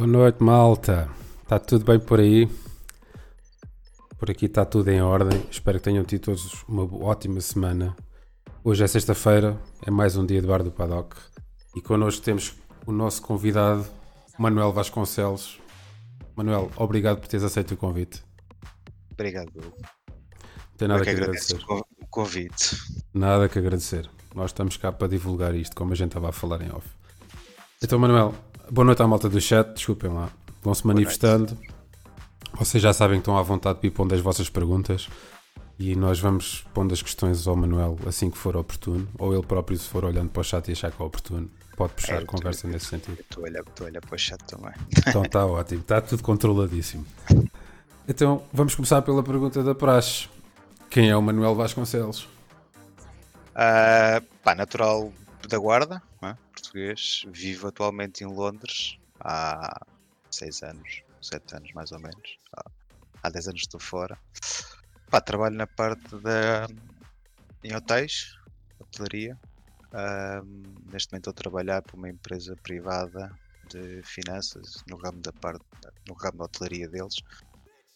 Boa noite, malta. Está tudo bem por aí? Por aqui está tudo em ordem. Espero que tenham tido todos uma ótima semana. Hoje é sexta-feira, é mais um dia de bar do Paddock. E connosco temos o nosso convidado, Manuel Vasconcelos. Manuel, obrigado por teres aceito o convite. Obrigado, Hugo. Não tem nada Eu que agradeço agradecer. o convite. Nada que agradecer. Nós estamos cá para divulgar isto, como a gente estava a falar em off. Então, Manuel, boa noite à malta do chat. Desculpem lá. Vão-se manifestando. Vocês já sabem que estão à vontade de ir pondo as vossas perguntas. E nós vamos pondo as questões ao Manuel assim que for oportuno. Ou ele próprio, se for olhando para o chat e achar que é oportuno, pode puxar É, a eu conversa tô- nesse sentido. Estou a olhar, para o chat também. Então está ótimo, está tudo controladíssimo. Então vamos começar pela pergunta da Praxe: Quem é o Manuel Vasconcelos? Ah, pá, natural da Guarda, não é? português. Vivo atualmente em Londres há 6 anos, 7 anos mais ou menos. Há, há 10 anos estou fora. Pá, trabalho na parte da. em hotéis, hotelaria. Ah, neste momento estou a trabalhar para uma empresa privada de finanças no ramo da parte no ramo da hotelaria deles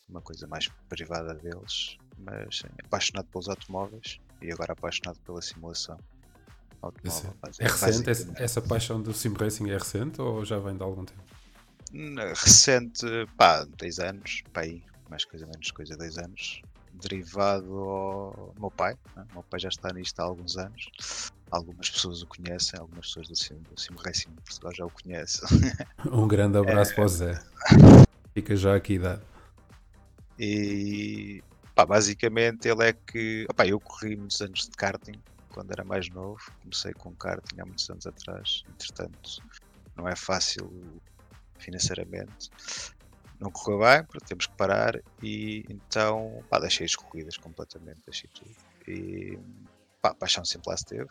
uma coisa mais privada deles mas sim, apaixonado pelos automóveis e agora apaixonado pela simulação automóvel basi- É recente? Essa, essa paixão do sim racing é recente ou já vem de algum tempo? Hum, recente pá 10 anos pá, aí mais coisa menos coisa 10 anos derivado ao meu pai né? meu pai já está nisto há alguns anos algumas pessoas o conhecem algumas pessoas do sim, do sim racing de Portugal já o conhecem Um grande abraço É. para o Zé. Fica já aqui dado. E pá, basicamente ele é que. opá, eu corri muitos anos de karting quando era mais novo. Comecei com karting há muitos anos atrás. Entretanto, não é fácil financeiramente. Não correu bem, porque temos que parar. E então pá, deixei as corridas completamente, deixei tudo. E pá, paixão sempre lá esteve.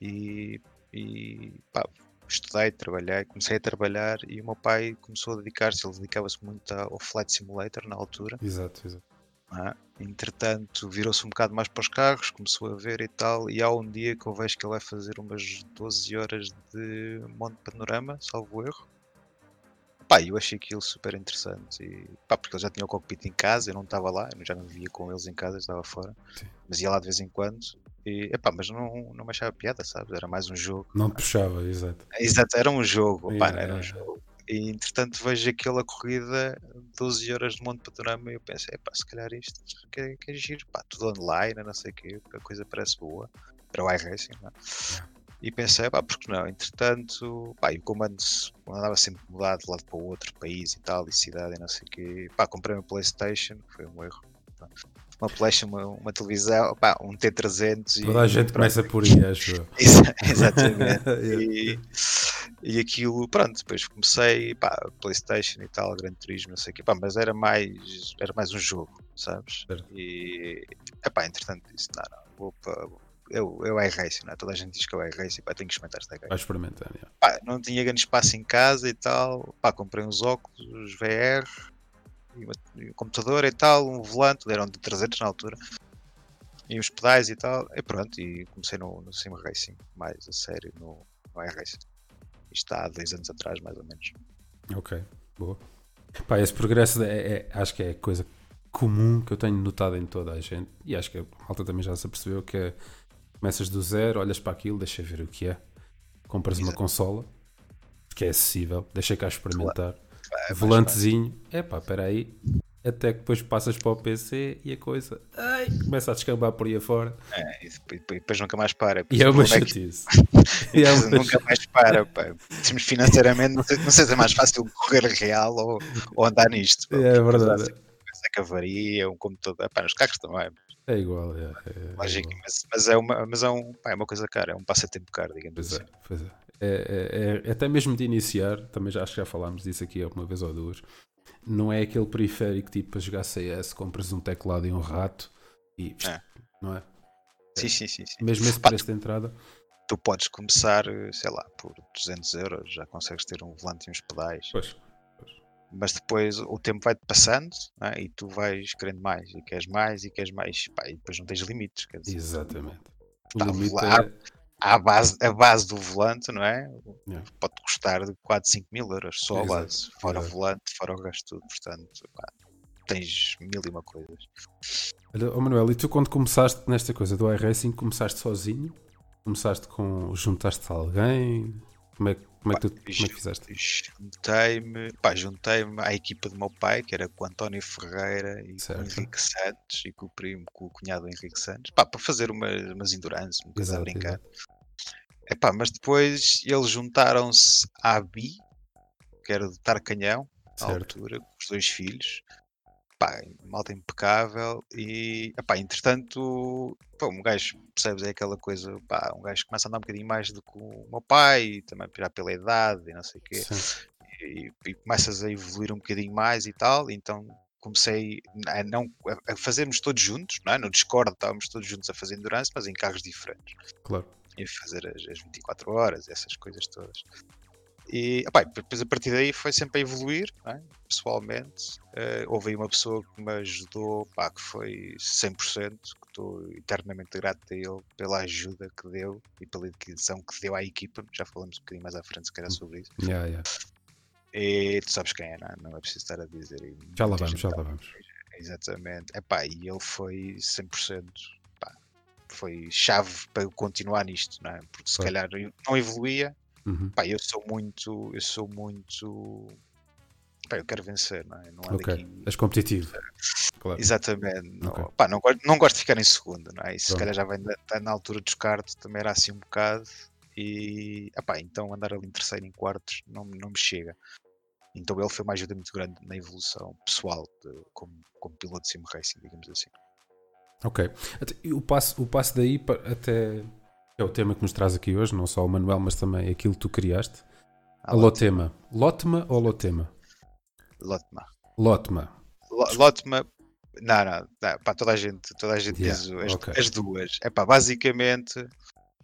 E, e pá, estudei, trabalhei, comecei a trabalhar e o meu pai começou a dedicar-se, ele dedicava-se muito ao Flight Simulator na altura. Exato, exato. É? Entretanto, virou-se um bocado mais para os carros, começou a ver e tal, e há um dia que eu vejo que ele vai fazer umas 12 horas de Monte Panorama, salvo erro. Pá, eu achei aquilo super interessante, e, pá, porque ele já tinha o cockpit em casa, eu não estava lá, eu já não vivia com eles em casa, estava fora, Sim. mas ia lá de vez em quando, e, epá, mas não, não me achava piada, sabes? Era mais um jogo. Não puxava, exato. Exato, era um jogo, Yeah, era um yeah. jogo. E entretanto vejo aquela corrida 12 horas de Monte Panorama e eu pensei, epá, se calhar isto que é, que é giro, pá, tudo online, não sei o quê, a coisa parece boa, para o iRacing, não é? E pensei, pá, porque não? Entretanto, pá, como antes andava sempre mudado de lado para o outro país e tal, e cidade e não sei o quê, pá, comprei uma Playstation, foi um erro. Uma Playstation, uma, uma televisão, pá, um T300 e Toda a gente pronto. começa por aí, acho eu. Exa- Exatamente. Yeah. e, e aquilo, pronto, depois comecei, pá, Playstation e tal, Gran Turismo, não sei o quê, pá, mas era mais, era mais um jogo, sabes? Certo. E, epá, entretanto disse, não, não, vou para, eu, eu iRacing, não é? Toda a gente diz que eu iRacing, pá, tenho que experimentar esta gaja. Vai experimentando. yeah. Pá, não tinha grande espaço em casa e tal, pá, comprei uns óculos, os VR, e, uma- computador e tal, um volante, eram de 300 na altura, e uns pedais e tal, e pronto, e comecei no, no Sim Racing, mais a sério, no, no iRacing. Isto há dois anos atrás, mais ou menos. Ok, boa. Pá, esse progresso é, é- acho que é coisa comum que eu tenho notado em toda a gente e acho que a malta também já se apercebeu que é, começas do zero, olhas para aquilo, deixa ver o que é, compras uma Exato. consola que é acessível, deixa cá experimentar, Pá, é volantezinho, é pá, espera aí, até que depois passas para o PC e a coisa ai, começa a descambar por aí afora. É, e depois, depois nunca mais para. e é uma Como é que- chatice. E é uma nunca mais para, pá. Temos financeiramente, não sei, não sei se é mais fácil correr real ou, ou andar nisto. pá. É verdade, Essa cavaria, um computador, pá, nos carros também. é igual. É, é- é Lógico, igual. mas, mas é uma, mas é, um, pá, é uma coisa cara, é um passatempo caro, digamos Pois assim. é, pois é. É, é- é- até mesmo de iniciar, também já acho que já falámos disso aqui uma vez ou duas. Não é aquele periférico tipo para jogar CS, compras um teclado e um rato e É. não é? Sim, sim, sim, sim. Mesmo esse preço de entrada, Tu podes começar, sei lá, por 200 euros, já consegues ter um volante e uns pedais, pois, mas depois o tempo vai-te passando é? e tu vais querendo mais, e queres mais, e queres mais, pá, e depois não tens limites, quer dizer, exatamente. O Tá, limite lá- é, à base, a base do volante, não é? Yeah. Pode custar de 4, 5 mil euros só a base, fora o volante, fora o tudo. Portanto, pá, tens mil e uma coisas. Olha, oh Manuel, e tu quando começaste nesta coisa do iRacing, começaste sozinho? Começaste com. juntaste a alguém? Como é, que- como é, que, tu, como é que fizeste? Juntei-me, pá, juntei-me à equipa do meu pai, que era com o António Ferreira e Certo. com o Henrique Santos e com o primo, com o cunhado Henrique Santos, pá, para fazer umas, umas endurance, um bocadinho a brincar. Epá, mas depois eles juntaram-se à BI, que era do Tarcanhão, Certo. altura, com os dois filhos. Pá, malta impecável e, epá, entretanto, pá, um gajo, percebes, é aquela coisa, pá, um gajo começa a andar um bocadinho mais do que o meu pai, e também já pela idade e não sei o quê, e, e começas a evoluir um bocadinho mais e tal, então comecei a, não, a, a fazermos todos juntos, não é? no Discord estávamos todos juntos a fazer endurance, mas em carros diferentes Claro. e fazer as, as 24 horas, essas coisas todas. E epá, depois a partir daí foi sempre a evoluir, é? pessoalmente. Eh, houve aí uma pessoa que me ajudou, pá, que foi 100%, que estou eternamente grato a ele pela ajuda que deu e pela dedicação que deu à equipa. Já falamos um bocadinho mais à frente, se calhar, sobre isso. Yeah, yeah. E tu sabes quem é, não é? Não é preciso estar a dizer. e Já lá vamos, já lá vamos. Exatamente. Epá, e ele foi 100%. Pá, foi chave para eu continuar nisto, não é? Porque se Claro. calhar não evoluía. Uhum. Pá, eu sou muito. Eu sou muito. Pá, eu quero vencer, não é? Não é Ok. daqui. És competitivo. Claro. Exatamente. Não, Ok. pá, não, gosto, não gosto de ficar em segundo, não é? Isso se calhar já vem da, na altura dos cartos, também era assim um bocado. E epá, então andar ali em terceiro, em quartos, não, não me chega. Então ele foi uma ajuda muito grande na evolução pessoal de- como, como piloto de sim racing, digamos assim. Ok. O passo, o passo daí até é o tema que nos traz aqui hoje, não só o Manuel, mas também aquilo que tu criaste. Ah, A Lotema. Lotma ou Lotema? Lotma. Lotma. Lo- Lotma. Não, não, não, pá, toda a gente, toda a gente Yeah, diz as, ok. as duas. É pá, basicamente,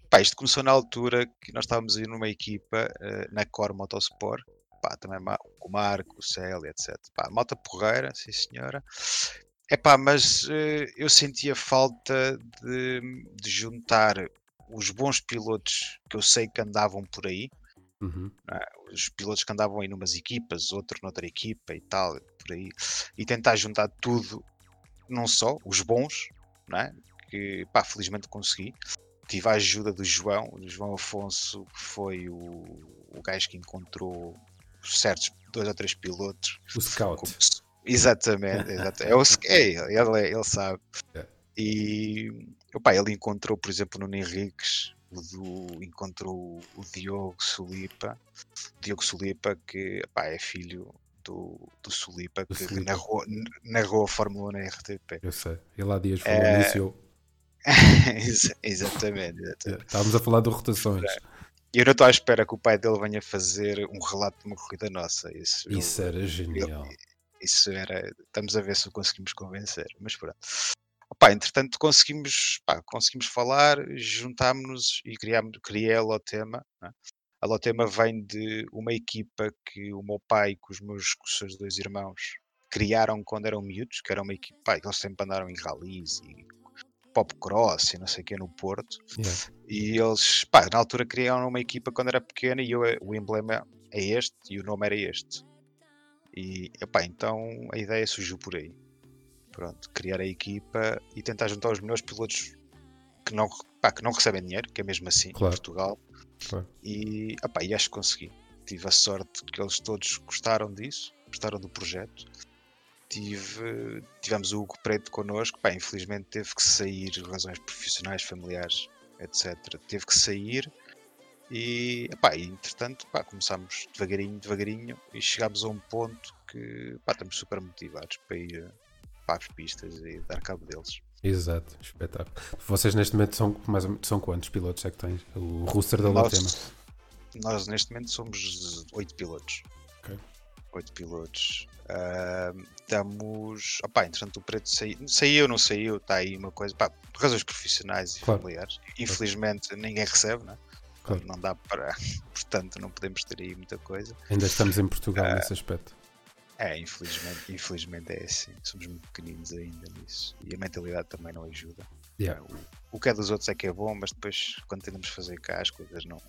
pá, isto começou na altura que nós estávamos aí numa equipa eh, na Core Motorsport, pá, também com o Marco, o Célia, etc. Pá, malta porreira, sim senhora. É pá, mas eh, eu sentia falta de, de juntar os bons pilotos que eu sei que andavam por aí, Uhum. os pilotos que andavam aí numas equipas, outro noutra equipa e tal, por aí, e tentar juntar tudo, não só os bons, não é? que pá, felizmente consegui. Tive a ajuda do João, do João Afonso, que foi o, o gajo que encontrou certos dois ou três pilotos. O Scout. como se- Exatamente, exata- é, o, é ele, ele, ele sabe. É. E opá, ele encontrou, por exemplo, no Henriques, o do, encontrou o Diogo Solipa, Diogo Solipa, que opá, é filho do, do Solipa, Do que Solipa. narrou, narrou a Fórmula 1 na RTP. Eu sei. Ele há dias falou É. nisso e eu. Exa- exatamente, exatamente. é, Estávamos a falar de rotações. E eu não estou à espera que o pai dele venha fazer um relato de uma corrida nossa. Isso, eu- Isso era genial. isso era. Estamos a ver se o conseguimos convencer. Mas pronto. Opá, entretanto, conseguimos, pá, conseguimos falar, juntámos-nos e criámos, criei a Lotema. né? A Lotema vem de uma equipa que o meu pai com os meus com os seus dois irmãos criaram quando eram miúdos, que era uma equipa, pá, eles sempre andaram em rallies e pop cross e não sei o que no Porto. Yeah. E eles, pá, na altura criaram uma equipa quando era pequena e eu, o emblema é este e o nome era este. E, epá, então a ideia surgiu por aí. Pronto, criar a equipa e tentar juntar os melhores pilotos que não, pá, que não recebem dinheiro, que é mesmo assim Claro. em Portugal. Claro. E, e acho que consegui. Tive a sorte que eles todos gostaram disso, gostaram do projeto. Tive, tivemos o Hugo Preto connosco, pá, infelizmente teve que sair, razões profissionais, familiares, etc. Teve que sair e, epá, e entretanto pá, começámos devagarinho, devagarinho e chegámos a um ponto que pá, estamos super motivados para ir para as pistas e dar cabo deles. Exato, espetáculo. Vocês neste momento são, mais são quantos pilotos é que tens? O roster da Lotema. Nós, neste momento somos oito pilotos. Ok. Oito pilotos. Ahm, estamos. Opá, entretanto o preto saiu. Saiu, não saiu, está aí uma coisa. Pá, por razões profissionais e Claro. familiares. Infelizmente ninguém recebe, né? Claro. Não dá para. Portanto, não podemos ter aí muita coisa. Ainda estamos em Portugal Ah. nesse aspecto. É, infelizmente, infelizmente é assim. Somos muito pequeninos ainda nisso. E a mentalidade também não ajuda. Yeah. O, o que é dos outros é que é bom, mas depois quando tentamos fazer cá as coisas não.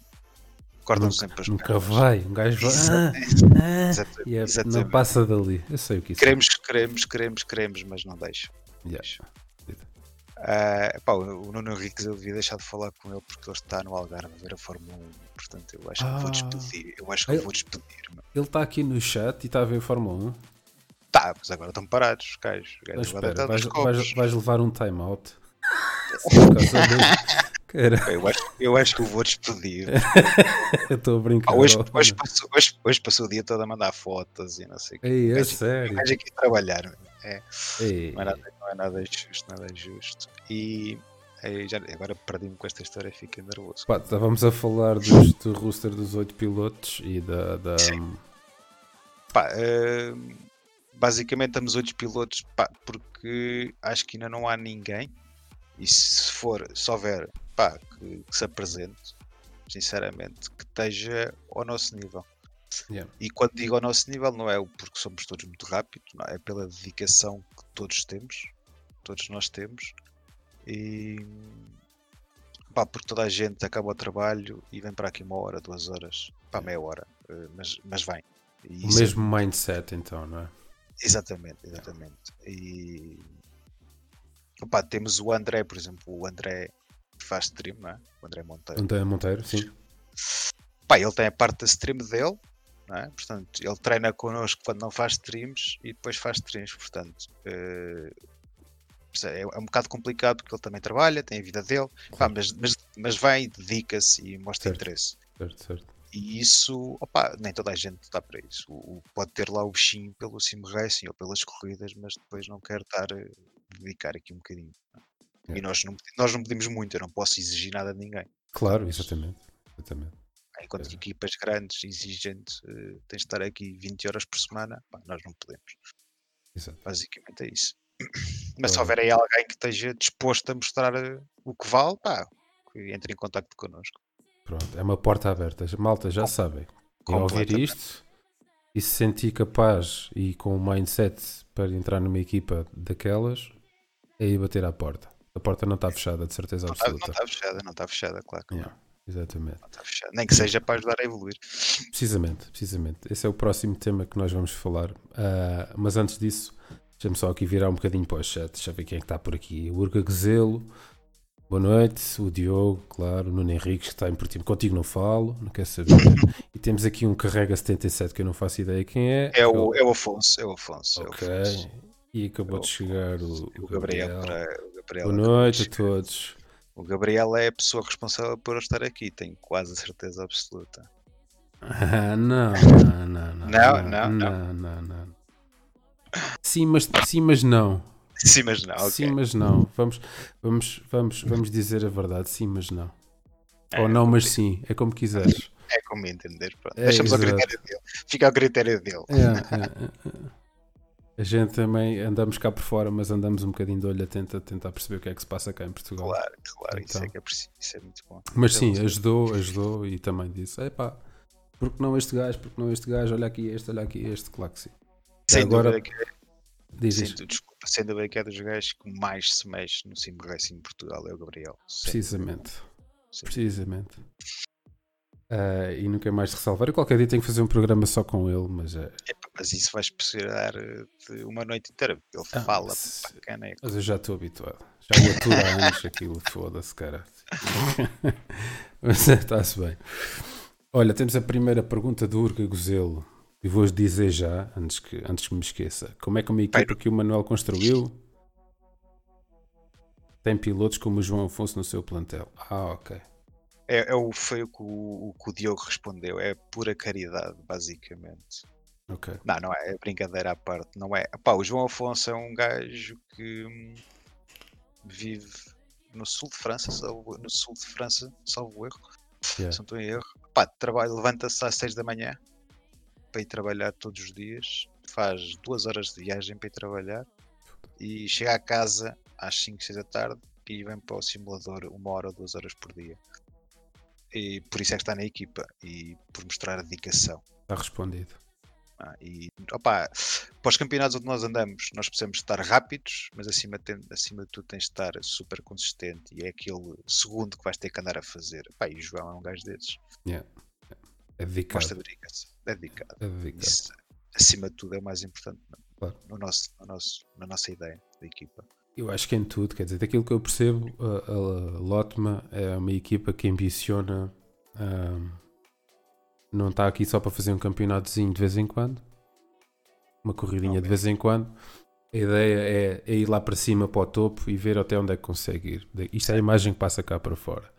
Cortam sempre as Nunca pernas. vai, um gajo vai. Ah, ah, e é- não passa dali. Eu sei o que isso é. Queremos, queremos, queremos, queremos, mas não deixam. Yeah. Ah, pá, o Nuno Henriques eu devia deixar de falar com ele porque ele está no Algarve a ver a Fórmula 1. Portanto, eu acho que Ah. vou despedir. Eu acho que Eu- vou despedir. meu. Ele está aqui no chat e está a ver Fórmula 1. Tá, mas agora estão parados, os gajos. Espera, vais, vais, vais levar um time-out. Eu acho, eu acho que eu vou despedir. eu estou a brincar. Ah, hoje, hoje, passou, hoje, hoje passou o dia todo a mandar fotos e não sei o que. Ei, é gajo- sério. Gajo aqui a trabalhar. É, Ei, não, é nada, não é nada justo, nada justo. E aí já, agora perdi-me com esta história e fiquei nervoso. Pá, estávamos a falar dos, do roster dos oito pilotos e da. da Sim. Pá, hum, basicamente estamos oito pilotos pá, porque acho que ainda não há ninguém. E se for, se houver pá, que, que se apresente, sinceramente, que esteja ao nosso nível. Yeah. E quando digo ao nosso nível, não é porque somos todos muito rápidos, é pela dedicação que todos temos, todos nós temos, e pá, porque toda a gente acaba o trabalho e vem para aqui uma hora, duas horas, pá, meia hora, eh, mas, mas vem. E o é- mesmo mindset, então, não é? Exatamente, exatamente. E opá, temos o André, por exemplo, o André que faz stream, não é? O André Monteiro. Então, Monteiro, sim. Pá, ele tem a parte da stream dele, não é? Portanto, ele treina connosco quando não faz streams e depois faz streams, portanto. eh, é, é um bocado complicado porque ele também trabalha, tem a vida dele, pá, mas, mas, mas vai, dedica-se e mostra Certo. interesse. Certo, certo. E isso, opá, nem toda a gente está para isso. O, o- pode ter lá o bichinho pelo sim racing ou pelas corridas, mas depois não quer estar a dedicar aqui um bocadinho. E Yeah. nós não, nós não pedimos muito, eu não posso exigir nada de ninguém. Claro, exatamente. exatamente. Enquanto É. equipas grandes, exigentes, eh, tens de estar aqui 20 horas por semana, pá, nós não podemos. Exato. Basicamente é isso. Mas se houver aí alguém que esteja disposto a mostrar eh, o que vale, pá, entre em contato connosco. Pronto, é uma porta aberta. Malta, já sabem. Ao ouvir isto e se sentir capaz e com o mindset para entrar numa equipa daquelas, é ir bater à porta. A porta não está fechada, de certeza Não está não absoluta. está fechada, não está fechada, claro que não. Yeah, exatamente. não está fechada. Nem que seja para ajudar a evoluir. Precisamente, precisamente. Esse é o próximo tema que nós vamos falar. Ah, mas antes disso, deixa-me só aqui virar um bocadinho para o chat. Deixa eu ver quem é que está por aqui. O Urga Gazelo. Boa noite. O Diogo, claro. O Nuno Henriques, que está em Portimão. Contigo não falo, não quer saber. e temos aqui um Carrega 77 que eu não faço ideia quem é. É o, é o Afonso, é o Afonso. é o Ok. Afonso. E acabou de chegar o, O Gabriel. para- o Gabriel Boa noite a todos. O Gabriel é a pessoa responsável por eu estar aqui, tenho quase a certeza absoluta. Ah, não, não, não, não. Não, não, não, não, não. Sim, mas, sim, mas não. Sim, mas não, ok. Sim, mas não. Vamos, vamos, vamos, vamos dizer a verdade. Sim, mas não. É, Ou não, mas sim. É como quiseres. É como entender. Pronto. É, Deixamos ao exato. critério dele. Fica ao critério dele. É, é, é, é. A gente também andamos cá por fora, mas andamos um bocadinho de olho atento a tentar perceber o que é que se passa cá em Portugal. Claro, claro, isso Então. é que é preciso, isso é muito bom. Mas é sim, ajudou, ajudou e também disse: epá, porque não este gajo, porque não este gajo, olha aqui este, olha aqui este, claro que sim. Sem agora- dúvida que é, sem, desculpa, sem dúvida que é dos gajos que mais se mexe no Sim Racing em Portugal, é o Gabriel. Sem precisamente. Sim. Precisamente. Ah, e nunca mais ressalvar. Eu qualquer dia tenho que fazer um programa só com ele, mas é. Epá, mas isso vais precisar eh, de uma noite inteira, ele Ah, fala mas- para caneco. Mas eu já estou habituado. Já o aturo há anos aquilo, foda-se, cara. Mas está-se bem. Olha, temos a primeira pergunta do Urca Gozelo. E vou-vos dizer já, antes que, antes que me esqueça. Como é que uma equipa que o Manuel construiu tem pilotos como o João Afonso no seu plantel? Ah, ok. É, é o, foi o que o, o que o Diogo respondeu, é pura caridade, basicamente. Ok. Não, não é, é brincadeira à parte, não é. Pá, o João Afonso é um gajo que hum, vive no sul de França, salvo, no sul de França, salvo erro, Yeah. se não estou em erro. Pá, trabalha, levanta-se às 6 da manhã para ir trabalhar todos os dias, faz duas horas de viagem para ir trabalhar e chega a casa às 5, 6 da tarde e vem para o simulador uma hora ou duas horas por dia. E por isso é que está na equipa e por mostrar a dedicação. Está respondido. Ah, e opa, para os campeonatos onde nós andamos, nós precisamos estar rápidos, mas acima, tem, acima de tudo tens de estar super consistente e é aquele segundo que vais ter que andar a fazer. Pá, e o João é um gajo desses. Yeah. É dedicado. Gosta de dedicação. É dedicado. É dedicado. Isso, acima de tudo, é o mais importante Claro. no nosso, no nosso, na nossa ideia da equipa. Eu acho que em tudo, quer dizer, daquilo que eu percebo, a, a Lotma é uma equipa que ambiciona. não está aqui só para fazer um campeonatozinho de vez em quando, uma corridinha de vez em quando. A ideia é, é ir lá para cima, para o topo e ver até onde é que consegue ir. Isto é a imagem que passa cá para fora.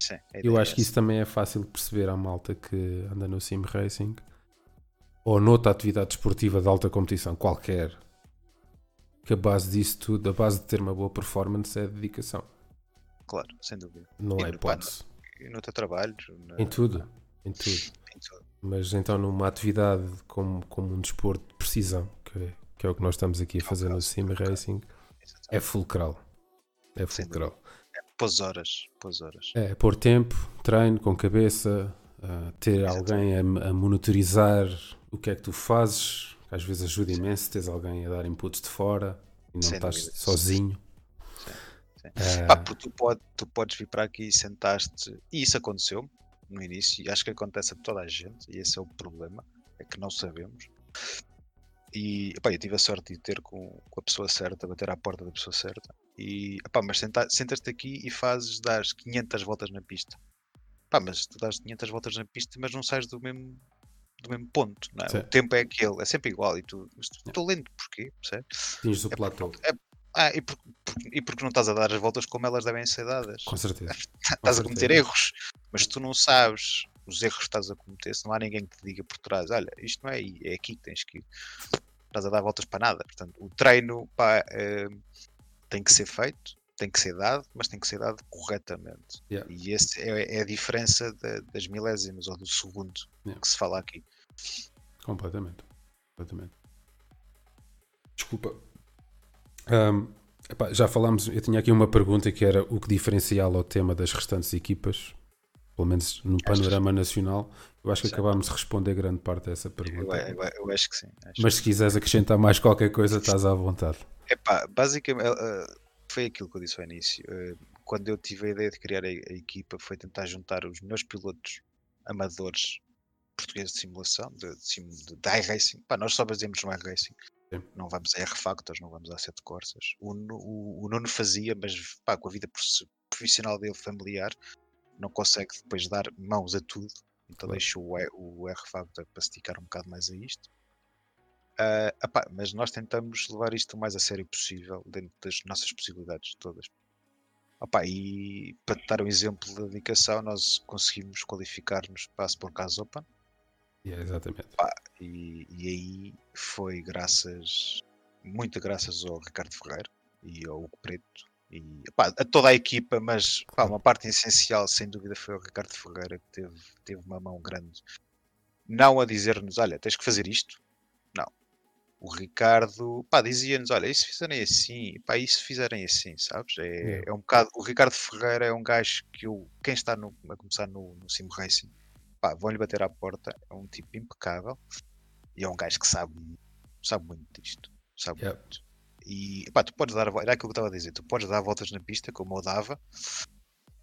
Sim, Eu acho é que isso também é fácil de perceber à malta que anda no sim racing ou noutra atividade desportiva de alta competição qualquer. Que a base disso tudo, a base de ter uma boa performance é a dedicação. claro, sem dúvida. Não E no- pá, hipótese. E no teu trabalho, na- Em tudo. Em tudo. em tudo. Mas então numa atividade como, como um desporto de precisão, que, que é o que nós estamos aqui a fazer no sim racing, é fulcral. É fulcral. Pôs horas, pôs horas. É pôr tempo, treino com cabeça, ah, ter alguém a, a monitorizar o que é que tu fazes, às vezes ajuda imenso teres alguém a dar inputs de fora e não Sem estás dúvida. sozinho. sim. Ah, Pá, porque tu, pode, tu podes vir para aqui e sentaste, e isso aconteceu no início, e acho que acontece a toda a gente, e esse é o problema, é que não sabemos. E pá, eu tive a sorte de ter com, com a pessoa certa, bater à porta da pessoa certa, e pá, mas senta- sentas-te aqui e fazes, das 500 voltas na pista. Pá, mas tu dás 500 voltas na pista, mas não sais do mesmo, do mesmo ponto, não é? Sim. o tempo é aquele, é sempre igual, e tu, estou lento, porquê? Atinges o É platô. Ah, e porque, porque- e porque não estás a dar as voltas como elas devem ser dadas? Com certeza. estás a cometer certeza. erros, mas tu não sabes os erros que estás a cometer, se não há ninguém que te diga por trás, olha, isto não é aí, é aqui que tens que ir. Estás a dar voltas para nada. Portanto, o treino pá, eh, tem que ser feito, tem que ser dado, mas tem que ser dado corretamente. Yeah. E essa é, é a diferença da- das milésimas ou do segundo Yeah. que se fala aqui. Completamente. Completamente. Desculpa. Ahm, epá, já falámos, eu tinha aqui uma pergunta que era o que diferenciava o tema das restantes equipas, pelo menos no panorama nacional. Eu acho que Sim. acabámos de responder grande parte dessa Eu, pergunta. eu- eu acho que sim. acho Mas se quiseres acrescentar mais qualquer coisa, estás à vontade. Epá, basicamente eh, eh, foi aquilo que eu disse ao início. Eh, Quando eu tive a ideia de criar a, a equipa, foi tentar juntar os meus pilotos amadores portugueses de simulação, de, de, de, de iRacing. Pá, nós só baseamos no iRacing. Sim. Não vamos a R-Factors, não vamos a Sete Corsas. O, o, o Nuno fazia, mas pá, com a vida prof- profissional dele familiar, não consegue depois dar mãos a tudo. Então Claro. deixa o, o R-Factor para se dedicar um bocado mais a isto. Ah, epá, mas nós tentamos levar isto o mais a sério possível, dentro das nossas possibilidades todas. Opá, e para te dar um exemplo da dedicação, nós conseguimos qualificar-nos para a Sport Open Yeah, exatamente. e, e aí foi graças, muito graças ao Ricardo Ferreira e ao Hugo Preto e epá, a toda a equipa, mas pá, uma parte essencial sem dúvida foi o Ricardo Ferreira que teve, teve uma mão grande. Não a dizer-nos, olha, tens que fazer isto. Não. O Ricardo pá, dizia-nos, olha, e se fizerem assim, pá, e se fizerem assim, sabes? É, Yeah. é um bocado. O Ricardo Ferreira é um gajo que eu, quem está no- a começar no, no Sim Racing, pá, vão-lhe bater à porta, é um tipo impecável e é um gajo que sabe, sabe muito disto. Sabe Yeah. muito. E pá, tu podes dar, era aquilo que eu estava a dizer, tu podes dar voltas na pista, como eu dava,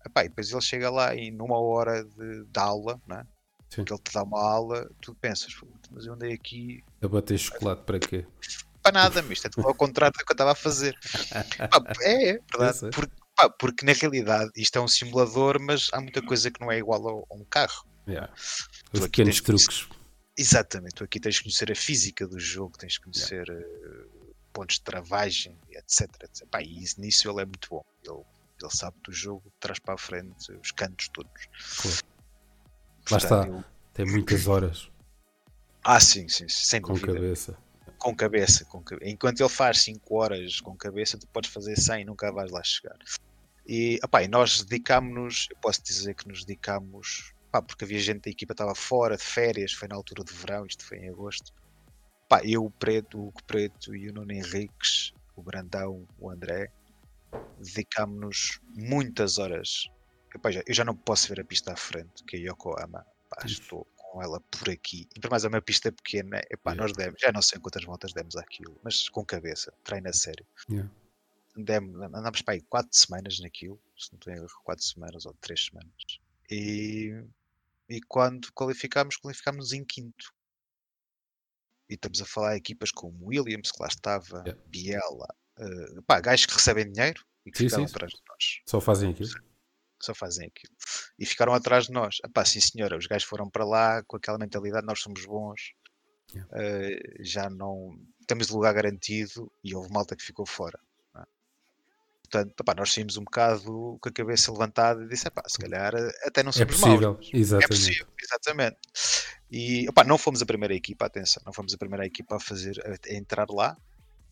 Epá, e depois ele chega lá e numa hora de, de aula, né? Sim. que ele te dá uma aula, tu pensas, "Puta, mas eu andei aqui A bater chocolate para quê? para nada, mas isto é tudo ao contrário do que eu estava a fazer. Pá, é, é verdade. sei. Porque, pá, porque na realidade isto é um simulador, mas há muita coisa que não é igual a um carro. Yeah. Os pequenos conhecer- truques. Exatamente, tu aqui tens que conhecer a física do jogo, tens que conhecer eh, pontos de travagem, etc. etc. Pá, e isso- nisso ele é muito bom. Ele, ele sabe do jogo, trás para a frente, os cantos todos. Claro. Lá está. ele- Tem muitas horas Ah, sim, sim, sem com dúvida. cabeça. Com cabeça, com cabe- Enquanto ele faz 5 horas com cabeça, tu podes fazer 100 e nunca vais lá chegar. E, opá, e nós dedicámos-nos, eu posso dizer que nos dedicámos, pá, porque havia gente da equipa que estava fora de férias, foi na altura de verão, isto foi em agosto. Pá, eu, o Preto, o Hugo Preto e o Nuno Henriques, o Brandão, o André, dedicámos-nos muitas horas. Epá, já- eu já não posso ver a pista à frente, que é Yokohama. Pá, estou com ela por aqui. E por mais a minha pista pequena, epá, Yeah. nós demos, já não sei quantas voltas demos àquilo, mas com cabeça, treino a sério. Yeah. Demos, andámos para aí 4 semanas naquilo, se não tenho erro, 4 semanas ou 3 semanas. E, e quando qualificámos, qualificámos em quinto. E estamos a falar de equipas como Williams, que lá estava, Yeah. Biela, eh, pá, gajos que recebem dinheiro e que Sim, ficaram sim. atrás de nós Só fazem aquilo. só fazem aquilo. E ficaram atrás de nós. Epá, sim senhora, os gajos foram para lá com aquela mentalidade, nós somos bons, Yeah. eh, já não temos lugar garantido e houve malta que ficou fora. É? Portanto, epá, nós saímos um bocado com a cabeça levantada e disse, epá, se calhar até não É somos possível, maus. exatamente. É possível, exatamente. E epá, não fomos a primeira equipa, atenção, não fomos a primeira equipa a fazer a, a entrar lá.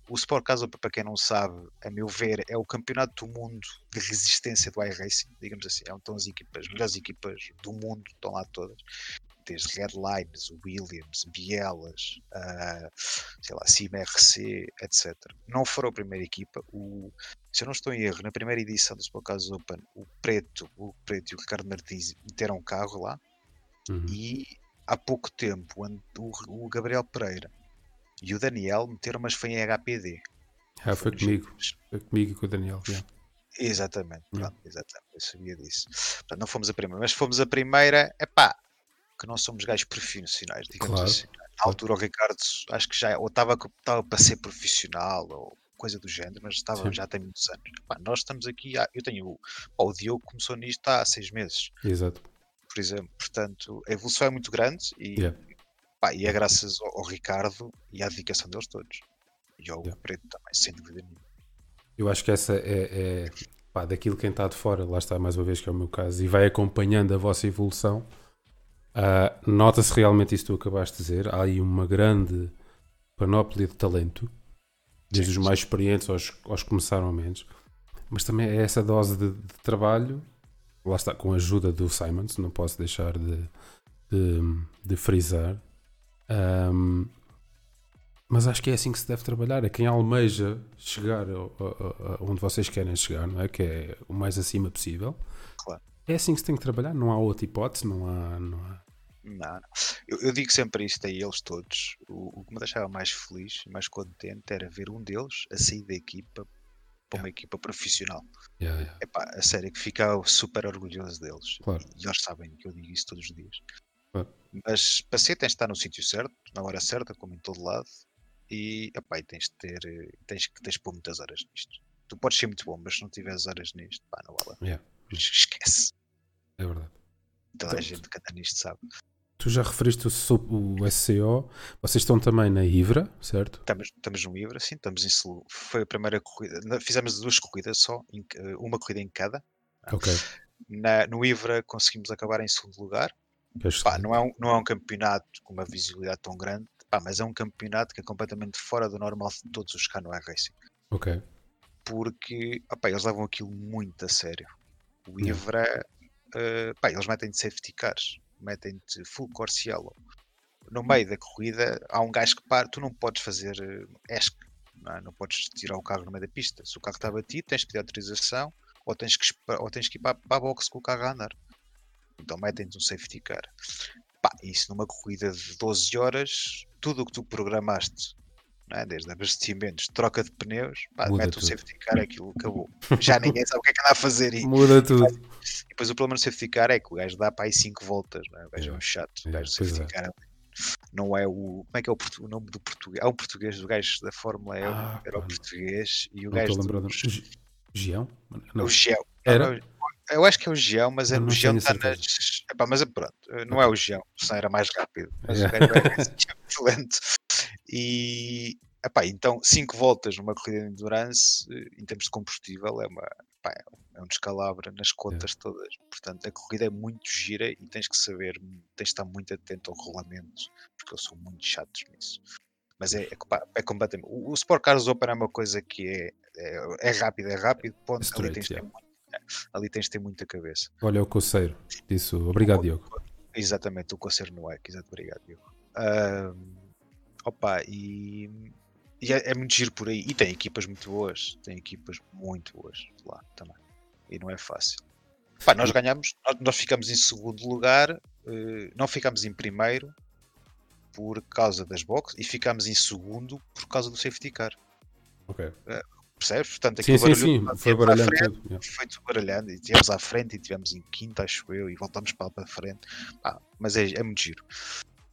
O Sport Casa, para quem não sabe, a meu ver, é o campeonato do mundo de resistência do iRacing, digamos assim. É onde estão as equipas, as melhores equipas do mundo, estão lá todas. Desde Redlines, Williams, Bielas, ah, sei lá, Cima RC, etc. Não foram a primeira equipa. O, se eu não estou em erro, na primeira edição do Sport Casa Open, o Preto, o Preto e o Ricardo Martins meteram um carro lá Uhum. e há pouco tempo o, o Gabriel Pereira e o Daniel meteram, mas foi em HPD. Ah, foi nos comigo. Foi comigo e com o Daniel. yeah. Exatamente, pronto, exatamente, eu sabia disso. Portanto, não fomos a primeira, mas fomos a primeira, é pá, que não somos gajos profissionais, digamos Claro, assim. Na altura o Ricardo, acho que já, ou estava estava para ser profissional, ou coisa do género, mas estava, Sim. já tem muitos anos. Pá, nós estamos aqui, há- eu tenho, o- pá, o Diogo começou nisto há seis meses, Exato. por exemplo, portanto, a evolução é muito grande e Yeah. Pá, e é graças ao, ao Ricardo e à dedicação deles todos. E ao Yeah. Preto também, sem dúvida nenhuma. Eu acho que essa é, é daquilo quem está de fora, lá está mais uma vez que é o meu caso, e vai acompanhando a vossa evolução. Ah, Nota-se realmente isso que tu acabaste de dizer. Há aí uma grande panóplia de talento, desde Sim, os mais experientes aos, aos que começaram menos, mas também é essa dose de, de trabalho, lá está, com a ajuda do Simons, não posso deixar de, de, de frisar. Ahm, mas acho que é assim que se deve trabalhar. É quem almeja chegar ao- ao- ao- onde vocês querem chegar, não é? Que é o mais acima possível. Claro. É assim que se tem que trabalhar. Não há outra hipótese. Não há. Não há... Não, não. Eu, eu digo sempre isto a eles todos. O, o que me deixava mais feliz e mais contente era ver um deles a sair da equipa para uma equipa profissional. Yeah, yeah. Epá, a sério que ficava super orgulhoso deles. Claro. E eles sabem que eu digo isso todos os dias. Claro. Mas para ser tens de estar no sítio certo, na hora certa, como em todo lado. E, epá, e tens de ter, tens, que- tens de pôr muitas horas nisto. Tu podes ser muito bom, mas se não tiveres horas nisto, pá, não vale. a. Yeah. Esquece. É verdade. Toda a Então, gente que anda nisto sabe. Tu já referiste o, o SCO. Vocês estão também na Ivra, certo? Estamos, estamos no Ibra, sim, estamos em Selu. Foi a primeira corrida. Fizemos duas corridas só, eh, uma corrida em cada. Ok. Na, no Ibra conseguimos acabar em segundo lugar. Queres Pá, não, é um, não é um campeonato com uma visibilidade tão grande, pá, mas é um campeonato que é completamente fora do normal de todos os canoa racing. Ok. Porque opá, eles levam aquilo muito a sério. O. Ivra, eh, pá, eles metem-te safety cars, metem-te full course yellow. No meio da corrida há um gajo que para, tu não podes fazer eh, ESC, não, é? Não podes tirar o carro no meio da pista. Se o carro está batido, tens de pedir autorização ou tens que, ou tens que ir para, para a box com o carro a andar. Então metem-te um safety car. Pá, isso numa corrida de 12 horas, tudo o que tu programaste, é? desde abastecimentos, troca de pneus, pá, mete o tudo. safety car, aquilo acabou. Já ninguém sabe o que é que anda a fazer. E, Muda tudo. e depois o problema no safety car é que o gajo dá para aí 5 voltas, não é? o gajo é um chato. O gajo do safety é. car não é o. Como é que é o, portu- o nome do português? Há um português do gajo da Fórmula E, Ah, era o português, e o Não gajo. do, do Gião? é Não. o Geão. Era? Eu acho que é o Geão, mas é, o Geão está nas. Epá, mas é pronto, não é o Geão, senão era mais rápido. Mas Yeah. o gajo é lento. E. Epá, então, 5 voltas numa corrida de endurance, eh, em termos de combustível, é, uma, epá, é um- é um descalabro nas contas todas. Portanto, a corrida é muito gira e tens que saber, tens de estar muito atento ao regulamento, porque eles são muito chatos nisso. Mas é, é, é completamente. O, o Sport Cars Open é uma coisa que é, é, é rápido, é rápido, ponto. ali, Straight, tens de ter yeah. muito- ali tens de ter muita cabeça. Olha, é o coceiro. Disse obrigado, Diogo. Exatamente, o Conselho no EC, exato, obrigado, Diogo. Ahm, opa, e, e é, é muito giro por aí. E tem equipas muito boas, tem equipas muito boas lá também. E não é fácil. Pá, nós ganhamos, nós, nós ficamos em segundo lugar, eh, não ficámos em primeiro por causa das boxes e ficámos em segundo por causa do safety car. Ok. Percebes? Portanto, Sim, aquilo sim, sim. barulho- Foi tivemos à baralhando frente, tudo. Foi tudo baralhando e estivemos à frente e estivemos em quinto, acho eu, e voltamos para, para a frente. Pá, mas é, é muito giro.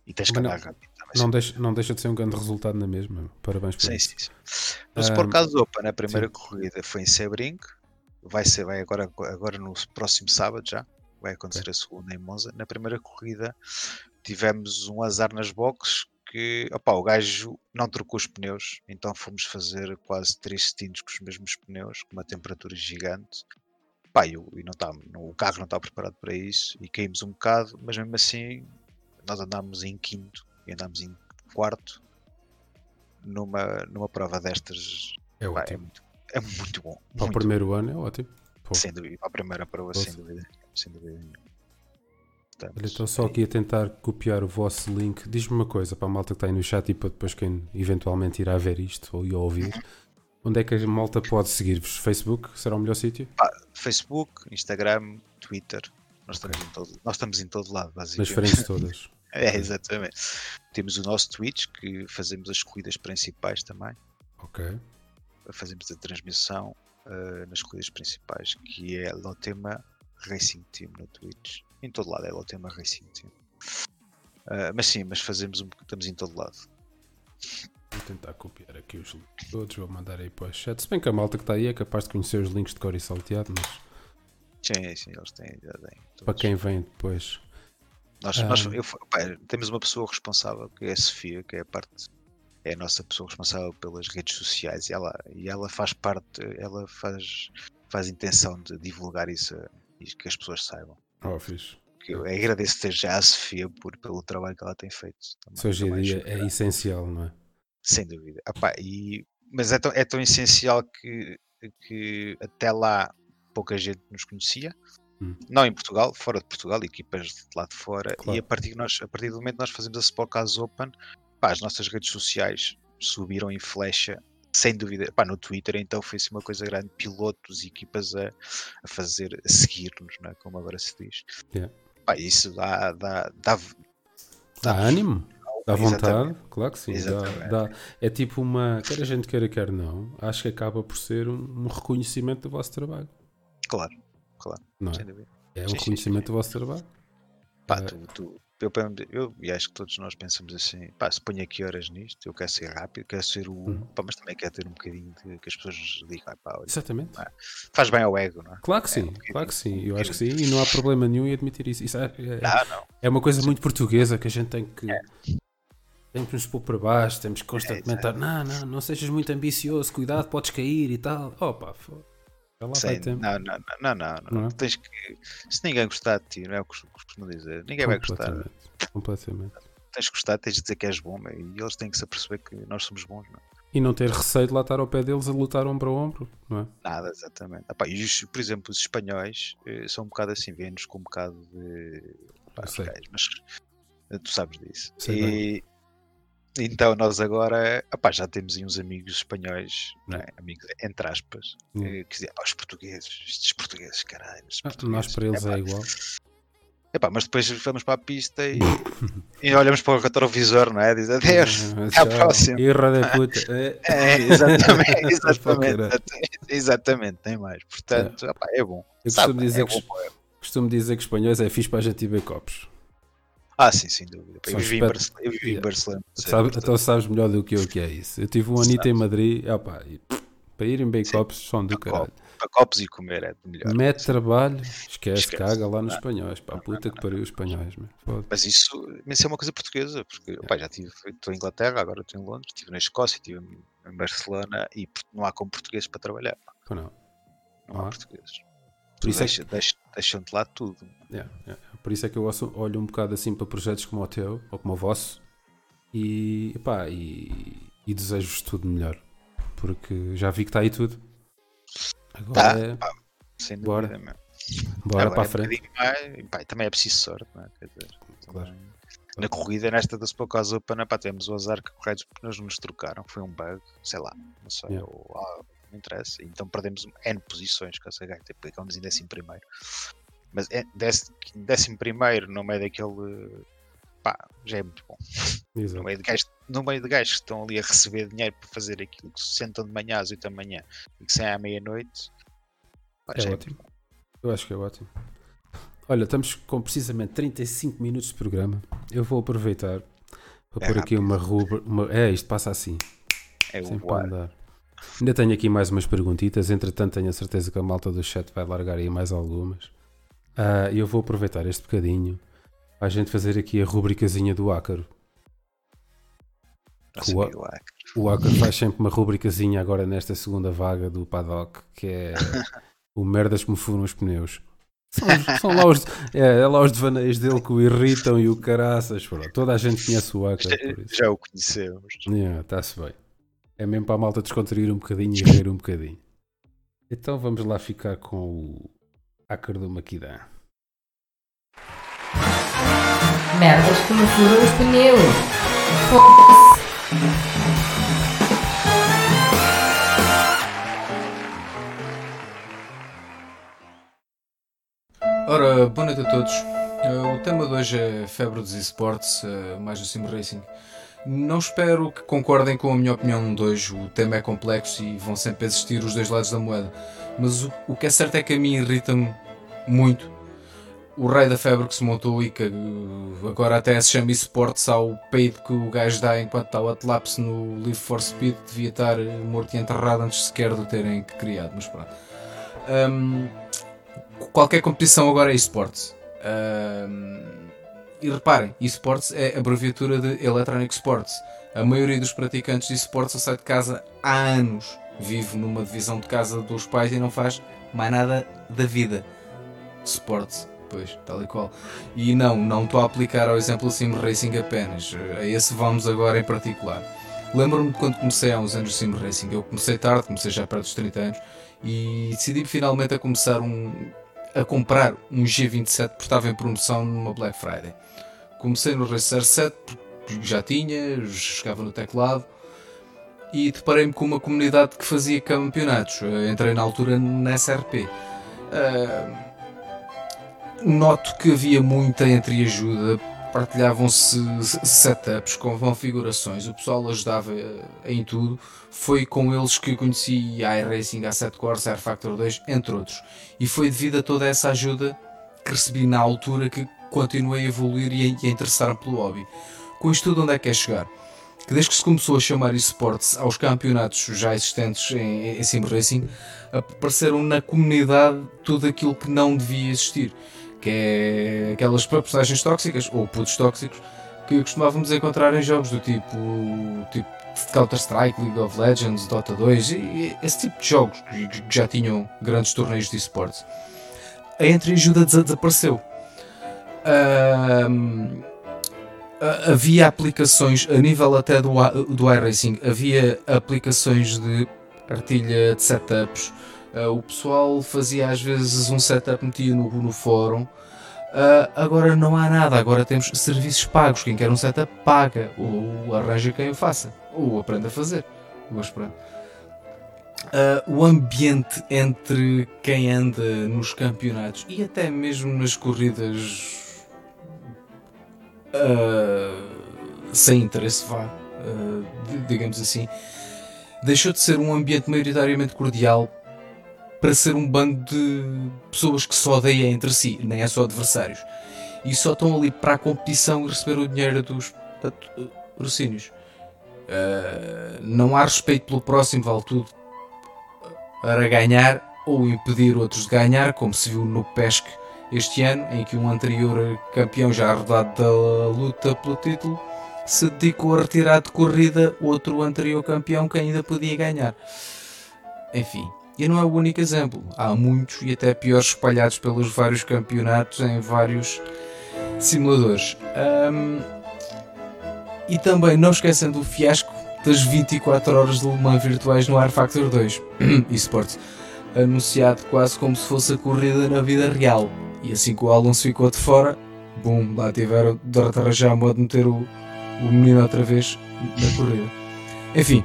E tens que andar rápido também. Não deixa, não deixa de ser um grande resultado na mesma. Parabéns por Sim, isso. sim, sim. No Sport Cars Open, a primeira sim. corrida foi em Sebring. Vai ser, vai agora, agora no próximo sábado já. Vai acontecer a segunda em Monza. Na primeira corrida tivemos um azar nas boxes que opá, o gajo não trocou os pneus, então fomos fazer quase três stints com os mesmos pneus, com uma temperatura gigante. Pá, e, o- e não tá, o carro não está preparado para isso e caímos um bocado, mas mesmo assim nós andámos em quinto e andámos em quarto numa, numa prova destas. É Pá, é, ótimo. muito, é muito bom. Para o primeiro ano é ótimo. Pô. sem dúvida, para a primeira prova, Poxa. sem dúvida. Sem dúvida Olha, estou só aqui a tentar copiar o vosso link. Diz-me uma coisa para a malta que está aí no chat e para depois quem eventualmente irá ver isto ou ir ouvir. Onde é que a malta pode seguir-vos? Facebook será o melhor sítio? Facebook, Instagram, Twitter. Nós estamos, em todo, nós estamos em todo lado, Nas basicamente. frentes todas. É, exatamente. Temos o nosso Twitch, que fazemos as corridas principais também. Ok. Fazemos a transmissão eh, nas corridas principais, que é Lotema Racing Team no Twitch. Em todo lado é Lotema Racing Team. Eh, mas sim, mas fazemos um, estamos em todo lado. Vou tentar copiar aqui os links todos. Vou mandar aí para o chat. Se bem que a malta que está aí é capaz de conhecer os links de cor e salteado, mas Sim, sim, eles têm, já têm. para quem vem depois. Nós, nós- Ah. eu pá, temos uma pessoa responsável, que é a Sofia, que é a parte, é a nossa pessoa responsável pelas redes sociais e ela, e ela faz parte, ela faz, faz intenção de divulgar isso a- e que as pessoas saibam. Oh, fixe. Que eu agradeço desde já à Sofia por, pelo trabalho que ela tem feito. também, hoje em dia acho- é essencial, não é? Sem dúvida. Epá, e, mas é tão, é tão essencial que, que até lá pouca gente nos conhecia. Hum. Não em Portugal, fora de Portugal, equipas de lá de fora. Claro. E a partir, nós, a partir do momento que nós fazemos a Spotcast Open, pá, as nossas redes sociais subiram em flecha, sem dúvida. Pá, no Twitter então foi assim uma coisa grande, pilotos e equipas a, a fazer, a seguir-nos, é? como agora se diz. Yeah. Pá, isso dá, dá, dá, Dá ânimo? Dá vontade? Exatamente. Claro que sim. Dá, dá- é tipo uma. Quer a gente queira, quer não. Acho que acaba por ser um, um reconhecimento do vosso trabalho. Claro, Não é? sem dúvida. É um Sim, sim, do vosso trabalho. Pá, Eh, tu, tu, eu, eu, e acho que todos nós pensamos assim, pá, se ponho aqui horas nisto, eu quero ser rápido, quero ser o. Uhum. Pá, mas também quero ter um bocadinho de que as pessoas digam, ah, pá, olha, Exatamente. faz bem ao ego, não é? Claro que É, sim, bocadinho, claro que sim. um Eu acho que sim. E não há problema nenhum em admitir isso. Isso é, é- Não, não. é uma coisa muito portuguesa que a gente tem que. Temos que nos pôr para baixo, temos que constantemente É, estar. Não, não, não sejas muito ambicioso, cuidado, podes cair e tal. Opa, fo- tempo. não, não, não, não, não, é? Tens que. Se ninguém gostar de ti, não é o que cos- costumo dizer, ninguém vai gostar. Completamente. Tens que gostar, tens de dizer que és bom, e eles têm que se aperceber que nós somos bons, não é? E não ter receio de lá estar ao pé deles a lutar ombro a ombro, não é? Nada, exatamente. Ah, pá, e os- por exemplo, os espanhóis eh, são um bocado assim, vêm-nos com um bocado de. Pá, mas eh, tu sabes disso. Sei e então nós agora ah, pá, já temos aí uns amigos espanhóis, é? amigos entre aspas, Hum. eh, que dizem, "Ah, os portugueses, estes portugueses, caralho. estes portugueses." Nós para eles Epá, é igual. epá, mas depois vamos para a pista e, e olhamos para o retrovisor, não é? Diz adeus, até à próxima. Irra da puta. É. É, exatamente, exatamente, exatamente, tem mais. Portanto, epá, é bom. Eu Sabe, costumo dizer, é que, bom. costumo dizer que espanhóis é fixe para a gente ver copos. Ah, sim, sem dúvida. Eu vivi, em espet- Barcelona, eu vivi em Yeah. Barcelona. Sabe, portanto, então sabes melhor do que eu o que é isso. Eu tive um anito em Madrid, opá, e, para irem bem Sim. copos são do caralho. para copos e comer é de melhor. Mete trabalho, esquece, Esquece. caga lá nos Não. espanhóis. Pá, puta que pariu os espanhóis. Foda. Mas isso, mas isso é uma coisa portuguesa, porque opá, já tive, estou em Inglaterra, agora estou em Londres, estive na Escócia, estive em- em Barcelona e não há como portugueses para trabalhar. Pá, não. Não Não há há? portugueses. Por Tu isso é deixa, deixa- deixam-te lá tudo. Yeah, yeah. Por isso é que eu olho um bocado assim para projetos como o teu ou como o vosso e, epá, e, e desejo-vos tudo melhor. Porque já vi que está aí tudo. Agora Tá, é, sem Bora. bora Agora para a é um frente. bocadinho mais- pá, também é preciso sorte, não é? Quer dizer, Claro. também- Na corrida, nesta da Spokas Open, pá, temos o azar que correios porque nós nos trocaram, foi um bug, sei lá, não sei, Yeah. ou, ah, não interessa. Então perdemos N posições com essa gaita, ficámos ainda assim primeiro. Mas é décimo, décimo primeiro no meio daquele. pá, já é muito bom. Exato. No meio, de gajos, no meio de gajos que estão ali a receber dinheiro para fazer aquilo, que se sentam de manhã às 8 da manhã e que saem à meia-noite. É é ótimo. Eu acho que é ótimo. Olha, estamos com precisamente 35 minutos de programa. Eu vou aproveitar para É pôr aqui uma rubra. Uma... É, isto passa assim. É o Sempre andar. Ainda tenho aqui mais umas perguntitas. Entretanto, tenho a certeza que a malta do chat vai largar aí mais algumas. E eu vou aproveitar este bocadinho para a gente fazer aqui a rubricazinha do Ácaro. O o Ácaro faz sempre uma rubricazinha agora nesta segunda vaga do paddock, que é o merdas que me furam os pneus. São, são lá, os, é, é lá os devaneios dele que o irritam e o caraças. Pronto, toda a gente conhece o isso. Já o conhecemos. Está-se bem. É mesmo para a malta descontrair um bocadinho e rir um bocadinho. Então vamos lá ficar com o Ácaro do Maquidã. Merdas que me furam os pneus. Ora, boa noite a todos. Eh, o tema de hoje é febre dos esportes, eh, mais do sim racing. Não espero que concordem com a minha opinião de hoje. O tema é complexo e vão sempre existir os dois lados da moeda. Mas o, o que é certo é que a mim irrita-me muito o rei da febre que se montou e que eh, agora até se chama esportes ao peido que o gajo dá enquanto está o Atlapse no Live for Speed. Devia estar eh, morto e enterrado antes sequer de o terem criado, mas pronto. Hum, qualquer competição agora é esportes. Ahm, e reparem, esportes é abreviatura de Electronic Sports. A maioria dos praticantes de esportes sai de casa há anos. Vive numa divisão de casa dos pais e não faz mais nada da vida. Sports, pois, tal e qual. E não, não estou a aplicar ao exemplo Sim Racing apenas. A esse vamos agora em particular. Lembro-me de quando comecei há uns anos de Sim Racing. Eu comecei tarde, comecei já perto dos 30 anos e decidi finalmente a começar um, a comprar um G27 porque estava em promoção numa Black Friday. Comecei no Racer 7 porque já tinha, jogava no teclado e deparei-me com uma comunidade que fazia campeonatos. Eh, Entrei na altura na SRP. Ah, noto que havia muita entreajuda, partilhavam-se setups com configurações, o pessoal ajudava eh, em tudo. Foi com eles que eu conheci a iRacing, a 7 Corsa, a Factor 2, entre outros. E foi devido a toda essa ajuda que recebi na altura que continuei a evoluir e a, a interessar-me pelo hobby. Com isto tudo, onde é que é chegar? Que desde que se começou a chamar esportes aos campeonatos já existentes em, em Sim Racing, apareceram na comunidade tudo aquilo que não devia existir. Que é aquelas personagens tóxicas, ou putos tóxicos, que costumávamos encontrar em jogos do tipo, tipo Counter-Strike, League of Legends, Dota 2, e, e esse tipo de jogos que, que já tinham grandes torneios de esportes. A entreajuda desa- desapareceu. A- havia aplicações a nível até do, do iRacing, havia aplicações de partilha de setups. Ah, o pessoal fazia às vezes um setup, metia no, no fórum. Ah, agora não há nada, agora temos serviços pagos. Quem quer um setup paga, ou arranja quem o faça, ou aprende a fazer. Ah, o ambiente entre quem anda nos campeonatos e até mesmo nas corridas ah, sem interesse, vá, di- digamos assim, deixou de ser um ambiente maioritariamente cordial para ser um bando de pessoas que se odeiam entre si, nem é só adversários. E só estão ali para a competição e receber o dinheiro dos patrocínios. Ah, não há respeito pelo próximo, vale tudo para ganhar ou impedir outros de ganhar, como se viu no PESC este ano, em que um anterior campeão já arredado da luta pelo título se dedicou a retirar de corrida outro anterior campeão que ainda podia ganhar. Enfim, e não é o único exemplo. Há muitos e até piores espalhados pelos vários campeonatos em vários simuladores. Ahm, e também não esquecendo o fiasco das 24 horas de Le Mans virtuais no R Factor 2 eSports, anunciado quase como se fosse a corrida na vida real. E assim que o Alonso ficou de fora, bum, lá tiveram de arranjar a modo de meter o, o menino outra vez na corrida. Enfim,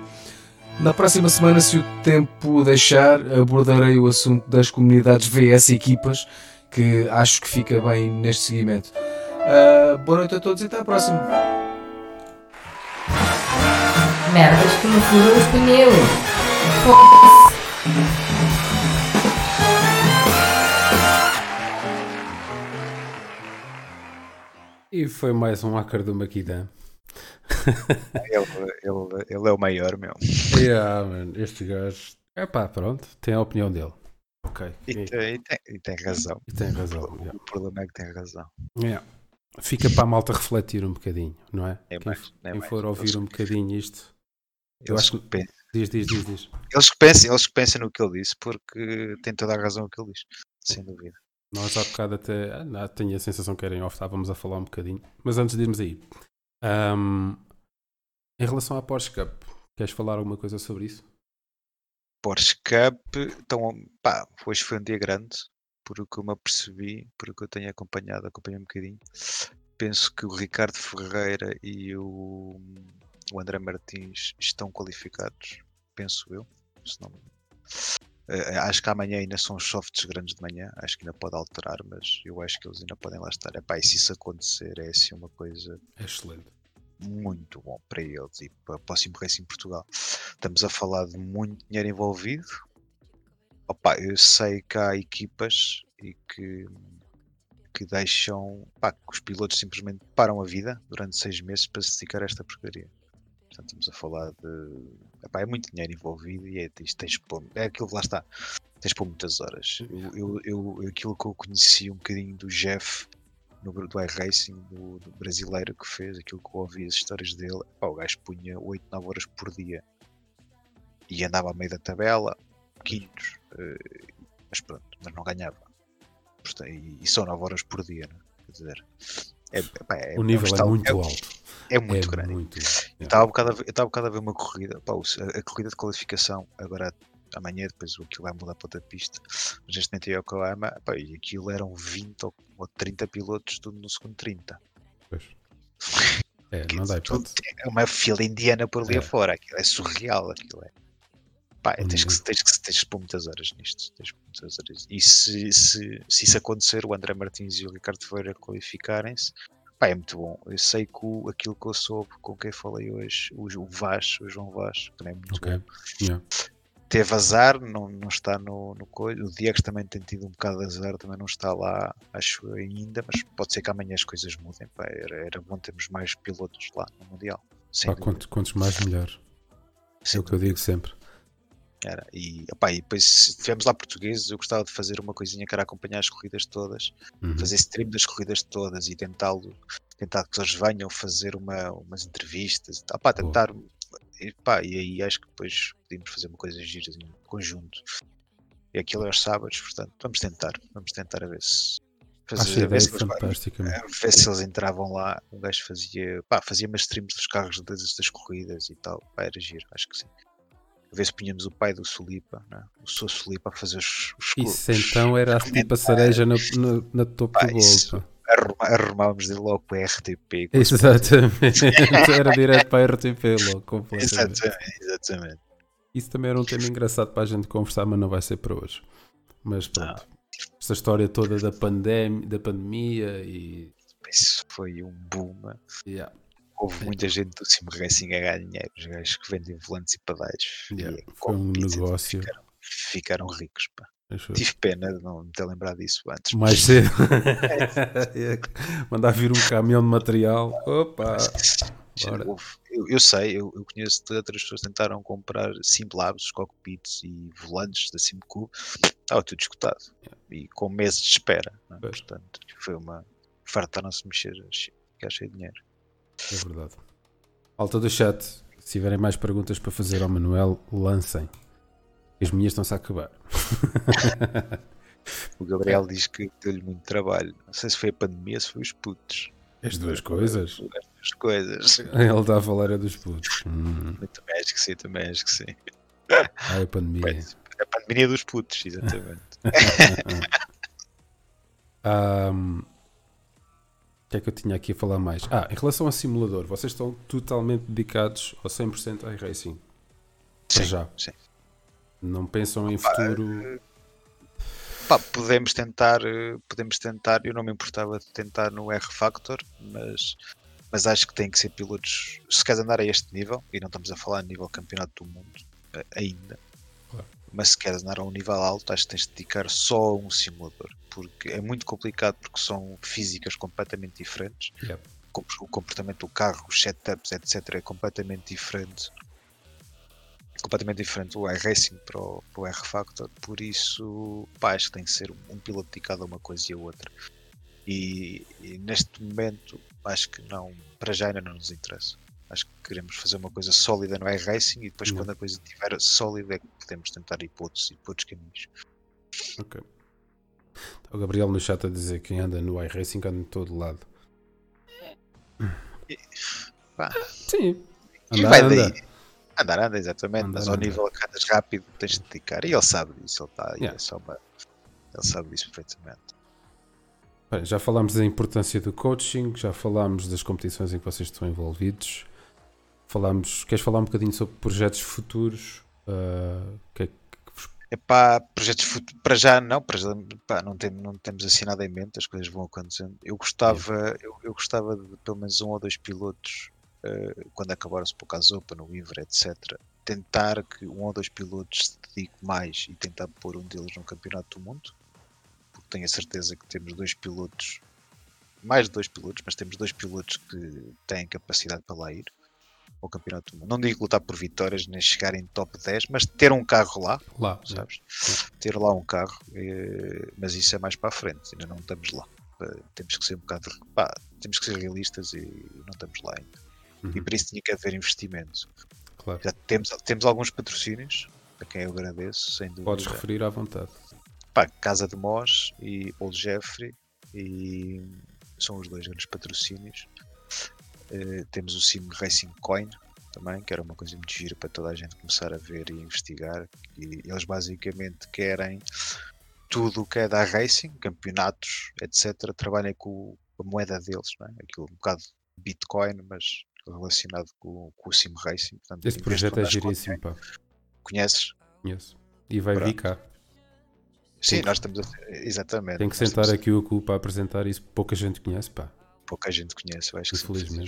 na próxima semana, se o tempo deixar, abordarei o assunto das comunidades VS equipas, que acho que fica bem neste seguimento. Uh, boa noite a todos e até à próxima. Merdas que me furam os pneus. E foi mais um hacker do Maquidan. ele, ele, ele é o maior, meu. Yeah, man, este gajo. É pá, pronto, tem a opinião dele. Ok. E, e, tem, e, tem, razão. E tem razão. O, yeah. o, problema é que tem razão. Yeah. Fica para a malta refletir um bocadinho, não é? é quem, mais, é quem mais. for ouvir eles, um bocadinho isto. Eu acho que. pensam, Diz, diz, diz, diz. eles, que pensam, eles que pensam no que ele disse porque tem toda a razão o que ele diz, sem dúvida. Nós há bocado até. Ah, não, tenho a sensação que era em off, estávamos a falar um bocadinho. Mas antes de irmos aí. Um, em relação à Porsche Cup, queres falar alguma coisa sobre isso? Porsche Cup, então, pá, hoje foi um dia grande, por o que eu me apercebi, por o que eu tenho acompanhado, acompanhei um bocadinho. Penso que o Ricardo Ferreira e o, o André Martins estão qualificados, penso eu. Se não, acho que amanhã ainda são os softs grandes de manhã, acho que ainda pode alterar, mas eu acho que eles ainda podem lá estar. Epá, e se isso acontecer, é assim uma coisa É excelente. muito bom para eles e para, o Sim Racing Portugal. Estamos a falar de muito dinheiro envolvido. Opa, eu sei que há equipas e que, que deixam pá, que os pilotos simplesmente param a vida durante seis meses para se dedicar a esta porcaria. Portanto, estamos a falar de. Epá, é muito dinheiro envolvido e é, tens pôr- é aquilo que lá está. Tens pôr muitas horas. Eu, eu, eu- aquilo que eu conheci um bocadinho do Jeff no, do iRacing, do, do brasileiro que fez, aquilo que eu ouvi as histórias dele, pá, o gajo punha 8, 9 horas por dia e andava a meio da tabela, quintos, eh, mas pronto, mas não ganhava. E só 9 horas por dia, né? quer dizer, é, pá, é- o um nível é estalo- muito é, alto. é muito é grande. muito. Eu estava um bocado a ver- eu estava um bocado a ver uma corrida, pá, a, a corrida de qualificação, agora amanhã depois aquilo vai mudar para outra pista, mas neste momento em Yokohama, pá, e aquilo eram 20 ou, ou 30 pilotos tudo no segundo 30. Pois. É, não dá hipótese. é uma fila indiana por ali É. afora, aquilo é surreal, aquilo é. Pá, Uhum. tens, que, tens, que, tens que pôr muitas horas nisto. Tens muitas horas. E se, se, se isso acontecer, o André Martins e o Ricardo Ferreira qualificarem-se, pá, é muito bom. Eu sei que o, aquilo que eu soube com quem falei hoje, o, o Vaz, o João Vaz, que também é muito Ok. bom, Yeah. teve azar, não, não está no, no coisa. O Diego também tem tido um bocado de azar, também não está lá, acho ainda, mas pode ser que amanhã as coisas mudem. Pá, era, era bom termos mais pilotos lá no Mundial. Pá, quanto, quantos mais, melhor. É sem o que eu digo sempre. Era. E, opá, e depois, se tivermos lá portugueses, eu gostava de fazer uma coisinha que era acompanhar as corridas todas, Uhum. fazer stream das corridas todas e tentá-lo, tentar que eles venham fazer uma, umas entrevistas e Boa. tentar. E, pá, e aí acho que depois podíamos fazer uma coisa gira em conjunto. E aquilo é aos sábados, portanto, vamos tentar, vamos tentar a ver se. Fazer, a ver, se eles, fantástica. meu. a ver se eles entravam lá, um gajo fazia, pá, fazia umas streams dos carros das, das corridas e tal, pá, era giro, acho que sim. A ver se punhamos o pai do Solipa, né? o seu Solipa a fazer os, os Isso os- então era a tipo a cereja no, no, na topo Pá, do bolo. arrumávamos de logo para a RTP. Exatamente. era direto para a RTP logo, completamente. Exatamente, exatamente. Isso também era um tema engraçado para a gente conversar, mas não vai ser para hoje. Mas pronto. Esta história toda da, pandem da pandemia e. Isso foi um boom. Yeah, Houve muita gente do Sim Racing a ganhar dinheiro, os gajos que vendem volantes e pedais. yeah. E Foi comem um negócio. Ficaram, ficaram ricos. Pá. Eu. Tive pena de não me ter lembrado disso antes. Mais cedo. Mandar vir um caminhão de material. Opa! Eu, eu sei, eu, eu conheço de outras pessoas que tentaram comprar Simlabs, cockpits e volantes da Simcube, estava tudo escutado e com meses de espera. é? Portanto, foi uma. Fartaram-se mexer, cheio de dinheiro. É verdade. Alta do chat, se tiverem mais perguntas para fazer ao Manuel, lancem. As minhas estão-se a acabar. O Gabriel diz que deu-lhe muito trabalho. Não sei se foi a pandemia ou se foi os putos. As duas coisas. As coisas. Ele está a falar é dos putos. Hum, Eu também acho que sim, também acho que sim. ai, a pandemia. Pois, A pandemia dos putos, exatamente. O que é que eu tinha aqui a falar mais? Ah, em relação ao simulador, vocês estão totalmente dedicados ao 100% a iRacing. Para Sim, já. sim. Não pensam em futuro. Pá, podemos tentar, eh, podemos tentar, eu não me importava de tentar no R-Factor, mas, mas acho que tem que ser pilotos, se queres andar a este nível, e não estamos a falar a nível campeonato do mundo eh, ainda. Mas se queres andar a um nível alto, acho que tens de dedicar só a um simulador, porque é muito complicado, porque são físicas completamente diferentes, com- o comportamento do carro, os setups, etc. é completamente diferente. Completamente diferente o iRacing para o, para o R-Factor, por isso pá, acho que tem que ser um, um piloto dedicado a uma coisa e a outra. E, e neste momento acho que não, para já ainda não nos interessa. Acho que queremos fazer uma coisa sólida no iRacing e depois Não. quando a coisa estiver sólida é que podemos tentar ir para outros, ir para outros caminhos. Ok. O Gabriel no chat a dizer que quem anda no iRacing anda em todo lado. Pá, Sim. e Andar, vai anda. daí. Andar, anda, exatamente, Andar, mas ao anda. nível que andas rápido tens de dedicar. E ele sabe disso, ele, está, Yeah. é uma- ele sabe disso perfeitamente. Bem, já falámos da importância do coaching, já falámos das competições em que vocês estão envolvidos. Falámos, queres falar um bocadinho sobre projetos futuros? O que é que vos- Epá, projetos fut- para já não, para já, pá, não, tem, não temos assim nada em mente, as coisas vão acontecendo. Eu gostava, eu, eu gostava de pelo menos um ou dois pilotos, eh, quando acabar-se por caso Open, o Iver, etc., tentar que um ou dois pilotos se dediquem mais e tentar pôr um deles no campeonato do mundo, porque tenho a certeza que temos dois pilotos, mais de dois pilotos, mas temos dois pilotos que têm capacidade para lá ir ao campeonato do mundo. Não digo lutar por vitórias nem chegar em top 10, mas ter um carro lá, lá? sabes? Ter lá um carro, eh, mas isso é mais para a frente, ainda não estamos lá. Eh, Temos que ser um bocado, pá, temos que ser realistas e não estamos lá ainda. Uhum, E para isso tinha que haver investimento. claro. Já temos, temos alguns patrocínios, a quem eu agradeço, sem dúvida. Podes referir à vontade. Pá, Casa de Mós e Old Jeffrey e são os dois grandes patrocínios. Eh, temos o Sim Racing Coin também, que era uma coisa muito gira para toda a gente começar a ver e investigar. E eles basicamente querem tudo o que é da racing, campeonatos, etc. Trabalhem com a moeda deles, não é? aquilo um bocado Bitcoin, mas relacionado com, com o Sim Racing. Portanto, Esse projeto é giríssimo, pá. Conheces? Conheço. E vai vir cá. Sim, Tem que- nós estamos a. Exatamente. Tem que sentar estamos aqui o cu para apresentar isso. Pouca gente conhece, pá. Pouca gente conhece, eu acho que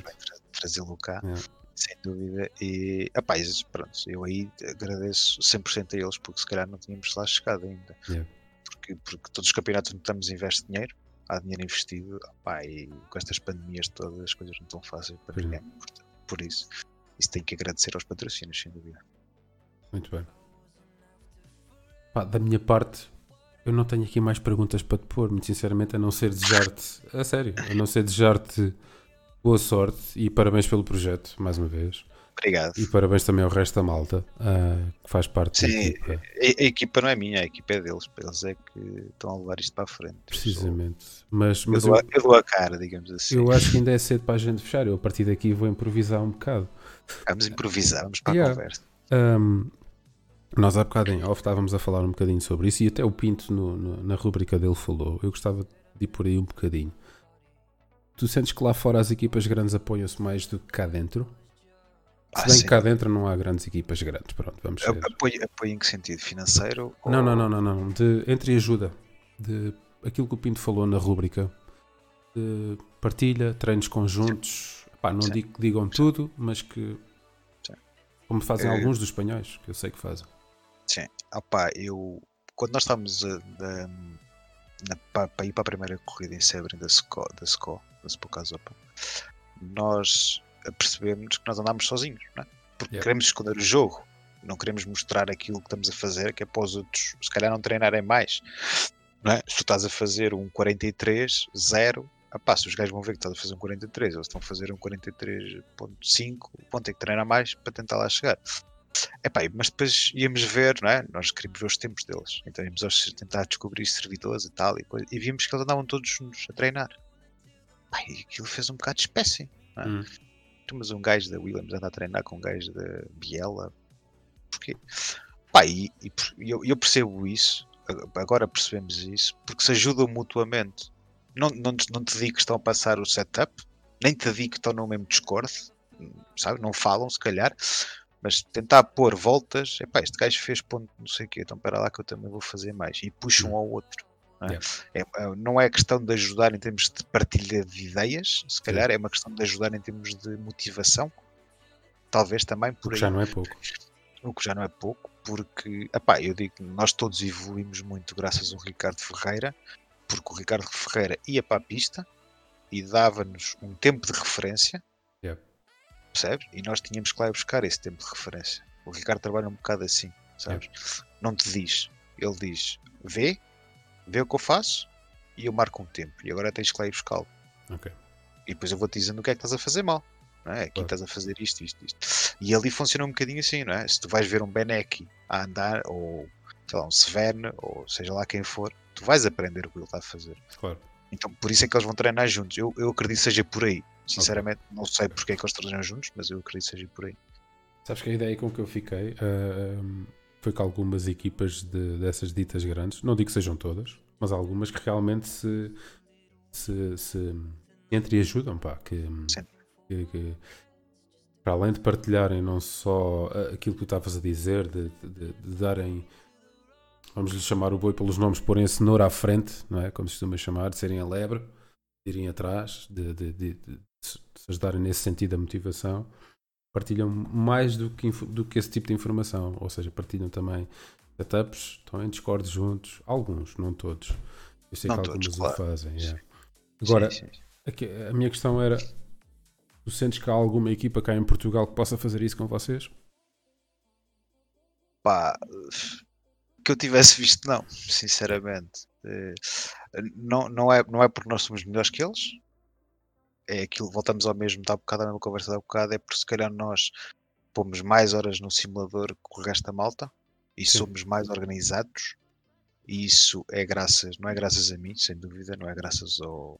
vai tra- trazê-lo cá, É. sem dúvida. E e, pronto, eu aí agradeço 100% a eles, porque se calhar não tínhamos lá chegado ainda. Yeah. Porque, porque todos os campeonatos onde estamos investe dinheiro, há dinheiro investido, epá, e com estas pandemias todas as coisas não estão fáceis para Pois não. ninguém. Portanto, por isso, isso tem que agradecer aos patrocínios, sem dúvida. Muito bem. Pá, da minha parte, eu não tenho aqui mais perguntas para te pôr, muito sinceramente, a não ser desejar-te, a sério, a não ser desejar-te boa sorte e parabéns pelo projeto, mais uma vez. Obrigado. E parabéns também ao resto da malta ah, que faz parte da Sim, equipa. A, a equipa não é minha, a equipa é deles. Eles é que estão a levar isto para a frente. Eu sou- Precisamente. Mas, Eu, mas eu, a- eu dou a cara, digamos assim. eu acho que ainda é cedo para a gente fechar. Eu a partir daqui vou improvisar um bocado. Vamos improvisar, vamos para Yeah. a conversa. Ahm, nós há bocado em off estávamos a falar um bocadinho sobre isso e até o Pinto no- no- na rubrica dele falou. Eu gostava de ir por aí um bocadinho. Tu sentes que lá fora as equipas grandes apoiam-se mais do que cá dentro? Se Ah, bem sim. que cá dentro não há grandes equipas grandes, pronto, vamos ver. Apoio, apoio em que sentido? Financeiro? Não, ou- não, não, não, não. De entre ajuda. De aquilo que o Pinto falou na rúbrica. De partilha, treinos conjuntos. Pá, não Sim. digo que digam tudo, mas que. Sim. Como fazem Eh, alguns dos espanhóis, que eu sei que fazem. Sim. Ah, pá, eu. Quando nós estávamos pa- para ir para a primeira corrida em Sebring da SCO, da SCO, da nós percebemos que nós andámos sozinhos, não é? Porque Yeah. queremos esconder o jogo. Não queremos mostrar aquilo que estamos a fazer, que é para os outros, se calhar, não treinarem mais. Não é? Se tu estás a fazer um 43, 0, ah pá, se os gajos vão ver que estás a fazer um 43, eles estão a fazer um 43.5, vão ter que treinar mais para tentar lá chegar. Epá, mas depois íamos ver, não é? Nós queríamos ver os tempos deles. Então íamos aos- tentar descobrir servidores e tal, e, coisa, e vimos que eles andavam todos juntos a treinar. Pá, e aquilo fez um bocado de espécie. é? Hum. Mas um gajo da Williams anda a treinar com um gajo da Biela. Porquê? Pá, e, e eu, eu percebo isso, agora percebemos isso, porque se ajudam mutuamente. Não, não, te- não te digo que estão a passar o setup, nem te digo que estão no mesmo Discord, sabe? Não falam, se calhar, mas tentar pôr voltas, epá, este gajo fez ponto não sei o quê, então para lá que eu também vou fazer mais, e puxa um ao outro. Não é? É- é- não é questão de ajudar em termos de partilha de ideias, se calhar é uma questão de ajudar em termos de motivação, talvez também por aí. já não é pouco. o que já não é pouco, porque epá, eu digo que nós todos evoluímos muito graças ao Ricardo Ferreira, porque o Ricardo Ferreira ia para a pista e dava-nos um tempo de referência. Percebes? E nós tínhamos que lá buscar esse tempo de referência. O Ricardo trabalha um bocado assim, sabes? Não te diz, ele diz, vê, vê o que eu faço e eu marco um tempo, e agora tens que lá ir buscá-lo. Ok. E depois eu vou-te dizendo o que é que estás a fazer mal. Não é? Aqui Claro. estás a fazer isto, isto, isto. E ali funciona um bocadinho assim, não é? Se tu vais ver um Beneki a andar, ou sei lá, um Sven, ou seja lá quem for, tu vais aprender o que ele está a fazer. Claro. Então por isso é que eles vão treinar juntos. Eu, eu acredito que seja por aí. Sinceramente, não sei porque é que eles treinam juntos, mas eu acredito que seja por aí. Sabes que a ideia com que eu fiquei ah, foi que algumas equipas de- dessas ditas grandes, não digo que sejam todas, mas algumas que realmente se, se, se entreajudam, pá, que, que- que, para além de partilharem não só aquilo que tu estavas a dizer, de, de- de darem, vamos lhe chamar o boi pelos nomes, porem a cenoura à frente, não é? Como se costuma chamar, de serem a lebre, de irem atrás, de, de- de se ajudarem nesse sentido a motivação partilham mais do que, do que esse tipo de informação. Ou seja, partilham também setups, estão em Discord juntos. Alguns, não todos. Eu sei Não que algumas claro. o fazem. yeah. Agora, Sim, sim. aqui- a minha questão era: tu sentes que há alguma equipa cá em Portugal que possa fazer isso com vocês? pá, que eu tivesse visto, não, sinceramente. Eh, Não, não, é, não é porque nós somos melhores que eles, é aquilo, voltamos ao mesmo, está bocado na conversa da bocado, é porque se calhar nós pomos mais horas no simulador que o resto da malta e Sim. somos mais organizados. E isso é graças, não é graças a mim, sem dúvida, não é graças ao.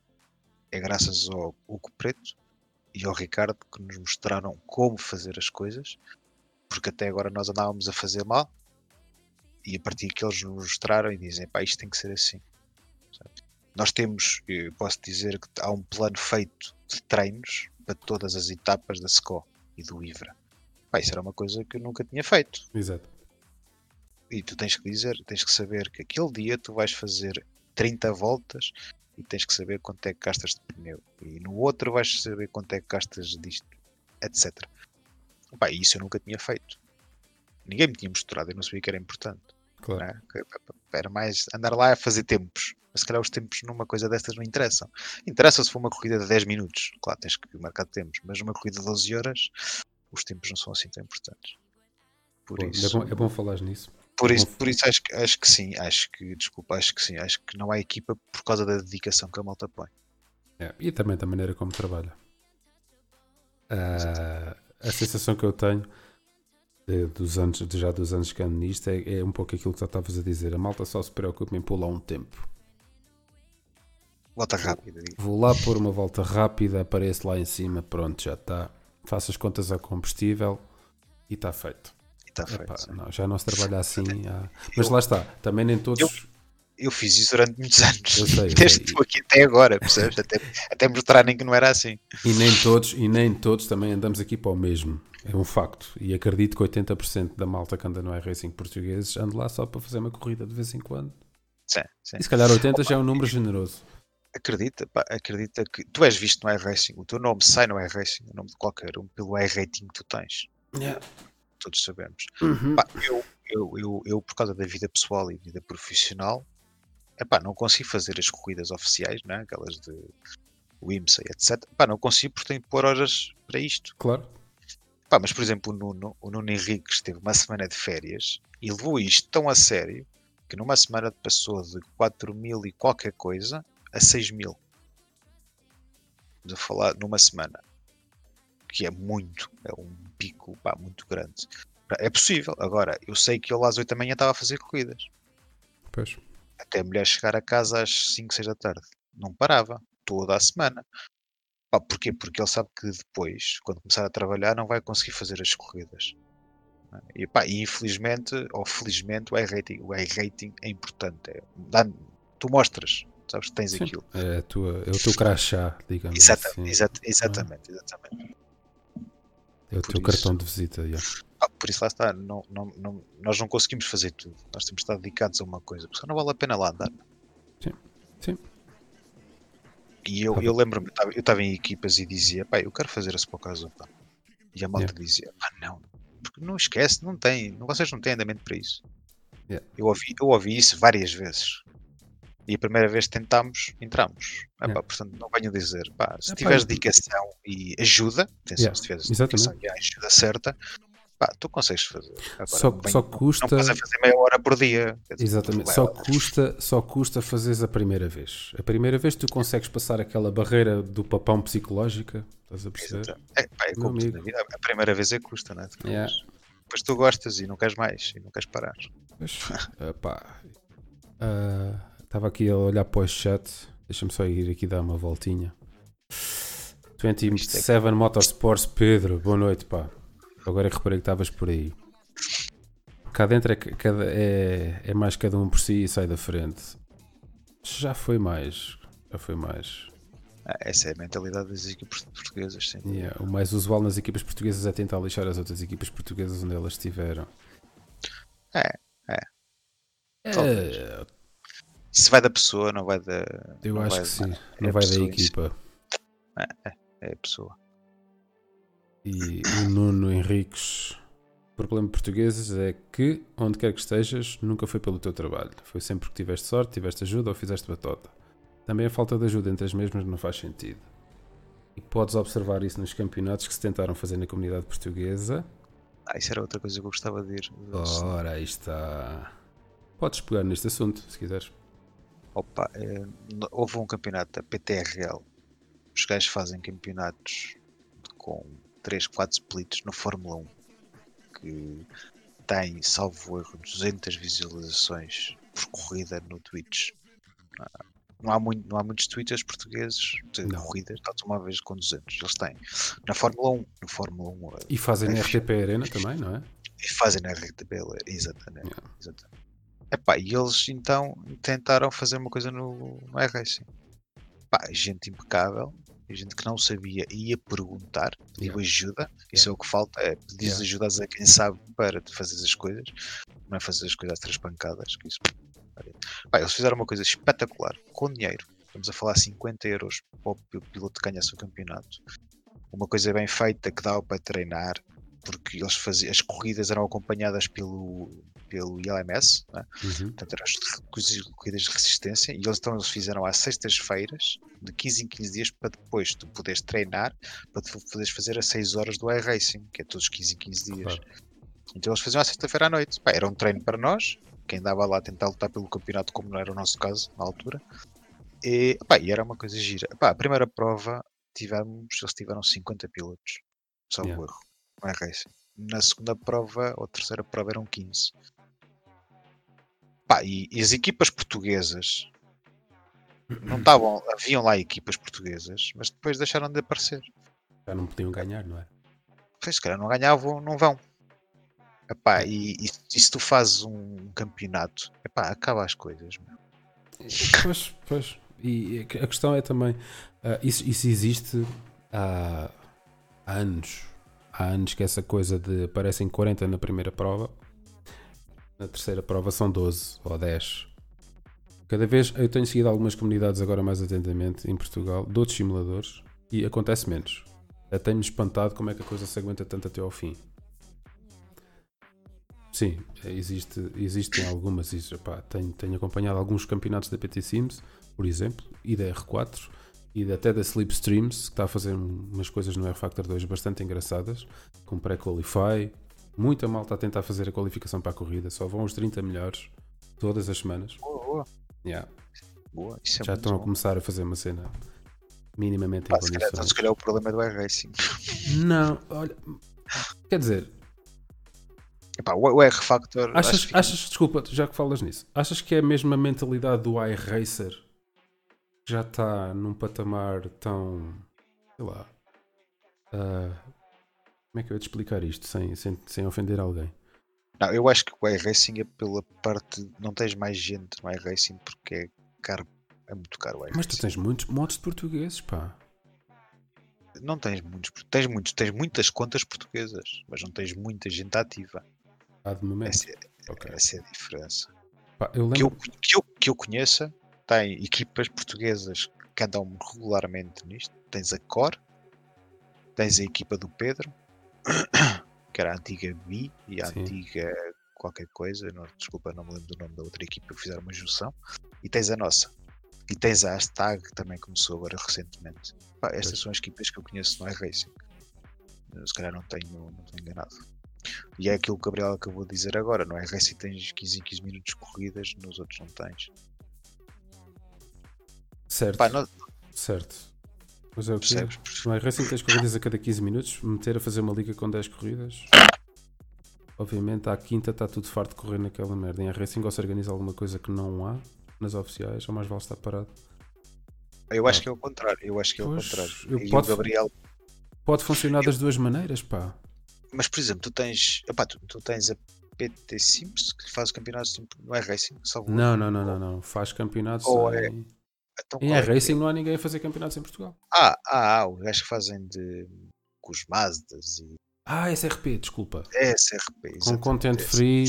É graças ao Hugo Preto e ao Ricardo que nos mostraram como fazer as coisas, porque até agora nós andávamos a fazer mal e a partir que eles nos mostraram e dizem, pá, isto tem que ser assim. Sabe? Nós temos, eu posso dizer que há um plano feito de treinos para todas as etapas da SCO e do IVRA. Pá, isso era uma coisa que eu nunca tinha feito. Exato. E tu tens que dizer, tens que saber que aquele dia tu vais fazer 30 voltas e tens que saber quanto é que gastas de pneu. E no outro vais saber quanto é que gastas disto, etc. Pá, isso eu nunca tinha feito. Ninguém me tinha mostrado, eu não sabia que era importante. Claro. Que Era mais andar lá a fazer tempos. Mas se calhar os tempos numa coisa destas não interessam. Interessa se for uma corrida de 10 minutos. Claro, tens que marcar tempos. Mas numa corrida de 12 horas, os tempos não são assim tão importantes. Por Bom, isso, é, bom, é bom falar nisso. por é isso, por isso acho, que- acho que sim. Acho que, desculpa, acho que sim. Acho que não há equipa por causa da dedicação que a malta põe. É, e também da maneira como trabalha. Ah, a sensação que eu tenho de- dos anos, de já dos anos que ando nisto é, é um pouco aquilo que tu estavas a dizer. A malta só se preocupa em pular um tempo. Volta rápida. digo. Vou lá pôr uma volta rápida, apareço lá em cima, pronto, já está. Faço as contas a combustível e está feito. E está feito. Epá, não, já não se trabalha assim. há- Mas lá está, também nem todos. Eu fiz isso durante muitos anos. Eu sei, eu Desde estou aqui até agora, percebes? Até, até mostrarem que não era assim. E nem todos, e nem todos também andamos aqui para o mesmo. É um facto. E acredito que 80% da malta que anda no iRacing portugueses anda lá só para fazer uma corrida de vez em quando. Sim, sim. E se calhar 80 já é um número generoso. Acredita, pá, acredita que tu és visto no iRacing, o teu nome sai no iRacing, o nome de qualquer um, pelo iRating que tu tens. Todos sabemos. Uhum. Pá, eu, eu, eu, eu, por causa da vida pessoal e vida profissional, epá, não consigo fazer as corridas oficiais, né? aquelas de WIMSA, etc. Epá, não consigo porque tenho que pôr horas para isto. Claro. Pá, mas, por exemplo, o Nuno, o Nuno Henriques teve uma semana de férias e levou isto tão a sério que numa semana passou de 4 mil e qualquer coisa a 6 mil. Estamos a falar numa semana. Que é muito, é um pico pá, muito grande. É possível. Agora, eu sei que ele às 8 da manhã estava a fazer corridas. Pois. Até a mulher chegar a casa às 5, 6 da tarde. Não parava. Toda a semana. Pá, porquê? Porque ele sabe que depois, quando começar a trabalhar, não vai conseguir fazer as corridas. E, pá, e infelizmente, ou felizmente, o iRating, o iRating é importante. É, dá- tu mostras, sabes que tens Sim. aquilo. É, a tua, é o teu crachá, digamos Exata- assim. exata- exatamente, exatamente. É o por teu isso. cartão de visita. yeah. Pá, por isso lá está, não, não, não- nós não conseguimos fazer tudo. Nós temos de estar dedicados a uma coisa, porque senão não vale a pena lá andar. Sim, sim. E eu, Tá eu lembro-me, eu estava- em equipas e dizia, pá, eu quero fazer a Spocaso, pá. E a malta dizia, pá, não, porque não esquece, não tem, vocês não têm andamento para isso. Yeah. Eu, ouvi, eu ouvi isso várias vezes. E a primeira vez que tentámos, entramos. Ah, Yeah. pá, portanto, não venho dizer, pá, se tiveres dedicação e ajuda, atenção, Yeah, se tiveres dedicação e a ajuda certa, pá, tu consegues fazer. Agora, Só- não venho- só não- custa- Não estás a fazer meia hora por dia. dizer, Exatamente, vai só custa, só custa fazeres a primeira vez. A primeira vez tu consegues passar aquela barreira do papão psicológica, estás a perceber? Exato. É, pá, é como na vida, a primeira vez é custa, né? Depois, Yeah. depois tu gostas e não queres mais e não queres parar. Mas, epá, ah, Estava aqui a olhar para o chat. Deixa-me só ir aqui dar uma voltinha. 27 Motorsports, Pedro, boa noite, pá. Agora é que reparei que estavas por aí. Cá dentro é, cada, é, é mais cada um por si e sai da frente. Já foi mais. Já foi mais. Ah, Essa é a mentalidade das equipes portuguesas, sim. Yeah, o mais usual nas equipas portuguesas é tentar lixar as outras equipas portuguesas onde elas estiveram. É, é. É, Isso vai da pessoa, não vai da. eu acho vai- que sim. é Não a vai da pessoa em si. equipa. É a pessoa. E o Nuno Henriques. O problema de portugueses é que, onde quer que estejas, nunca foi pelo teu trabalho. Foi sempre porque tiveste sorte, tiveste ajuda ou fizeste batota. Também a falta de ajuda entre as mesmas não faz sentido. E podes observar isso nos campeonatos que se tentaram fazer na comunidade portuguesa. Ah, isso era outra coisa que eu gostava de ir. Ora, aí está. Podes pegar neste assunto, se quiseres. Opa, no- houve um campeonato da PTRL. Os gajos fazem campeonatos com 3, 4 splits no Fórmula 1 que tem, salvo erro, 200 visualizações por corrida no Twitch. Ah, Não há, muito, não há muitos twitters portugueses de Não. corridas de automóveis com 200. Eles têm. Na Fórmula 1, no Fórmula 1 eh, E fazem na É RTP Arena também, não é? e fazem na RTP, exatamente. Yeah. exatamente. Epá, e eles então tentaram fazer uma coisa no, no iRacing. Pá, gente impecável, gente que não sabia e ia perguntar, pediu Yeah. ajuda. Isso é o que falta, é pedir Yeah. ajuda a quem sabe para fazer as coisas, não é fazer as coisas às três pancadas. Que isso... Pá, eles fizeram uma coisa espetacular, com dinheiro. Estamos a falar 50 euros para o piloto que ganhasse o campeonato. Uma coisa bem feita que dava para treinar, porque eles faziam, as corridas eram acompanhadas pelo, pelo ILMS, né? Uhum. portanto eram as corridas- de resistência, e eles então eles fizeram às sextas-feiras, de 15 em 15 dias, para depois tu poderes treinar, para tu poderes fazer as 6 horas do iRacing, que é todos os 15 em 15 dias. Claro. Então eles faziam à sexta-feira à noite. Pá, era um treino para nós, quem andava lá a tentar lutar pelo campeonato, como não era o nosso caso na altura. E, pá, e era uma coisa gira. Pá, a primeira prova tivemos, eles tiveram 50 pilotos, salvo Yeah. erro, iRacing. Na segunda prova, ou terceira prova, eram 15. Pá, e, e as equipas portuguesas não estavam, haviam lá equipas portuguesas, mas depois deixaram de aparecer. Já não podiam ganhar, não é? Pois, se calhar não ganhavam, não vão. Epá, e, e, e se tu fazes um campeonato, epá, acaba as coisas. meu. Pois, pois. E a questão é também, ah, isso, isso existe há, há anos. Há anos que essa coisa de aparecem 40 na primeira prova, na terceira prova são 12 ou 10. Cada vez eu tenho seguido algumas comunidades agora mais atentamente em Portugal, de outros simuladores, e acontece menos. Tenho-me espantado como é que a coisa se aguenta tanto até ao fim. Sim, existe, existem algumas. Tenho, tenho acompanhado alguns campeonatos da PT Sims, por exemplo, e da R4, e até da Slipstreams, que está a fazer um- umas coisas no R-Factor 2 bastante engraçadas, com pré-qualify. Muita malta a tentar fazer a qualificação para a corrida, só vão os 30 melhores todas as semanas. Boa, boa, Yeah. boa. É Já estão a bom. começar a fazer uma cena minimamente Pá, em se, calhar, condições. se calhar é o problema do iRacing. Não, olha, quer dizer, Epá, o, R-Factor. Achas, acho que- achas, desculpa, já que falas nisso, achas que é a mesma mentalidade do iRacer já está num patamar tão. sei lá. ah, como é que eu ia te explicar isto sem, sem, sem ofender alguém? Não, eu acho que o iRacing é pela parte. Não tens mais gente no iRacing porque é caro. É muito caro o Mas tu iRacing. tens muitos modos de portugueses, pá. Não tens muitos. Tens, muitos, tens muitas contas portuguesas, mas não tens muita gente ativa. Há de momento. Essa é, Ok. essa é a diferença. Pá, eu que eu, lembro. que eu, que eu conheça, tem equipas portuguesas que andam regularmente nisto. Tens a Cor, tens a equipa do Pedro, que era a antiga Bi e a Sim. antiga qualquer coisa, não, desculpa, não me lembro do nome da outra equipa que fizeram uma junção. E tens a nossa. E tens a Hashtag que também começou agora recentemente. Pá, estas são as equipas que eu conheço no iRacing. Se calhar não tenho, não tenho enganado. E é aquilo que o Gabriel acabou de dizer agora, no iRacing tens 15 em 15 minutos de corridas, nos outros não tens. Certo, Pá, não, certo. Mas é o quê? percebes? No iRacing tens corridas a cada 15 minutos, meter a fazer uma liga com 10 corridas. Obviamente, à quinta está tudo farto de correr naquela merda. Em iRacing ou se organiza alguma coisa que não há nas oficiais, ou mais vale estar parado. Eu acho que é o contrário. Eu acho que é o Pois, contrário. eu e posso- o Gabriel. Pode funcionar das duas maneiras, pá. Mas por exemplo, tu tens. Epá, tu, tu tens a PT Sims que faz campeonatos no iRacing, salvo Não, não, não, não, não. Faz campeonatos Ou em... é- Então, é que- iRacing não há ninguém a fazer campeonatos em Portugal. Ah, ah, ah, os gajos que fazem de. com os Mazdas e Ah, SRP, desculpa. SRP. Com content free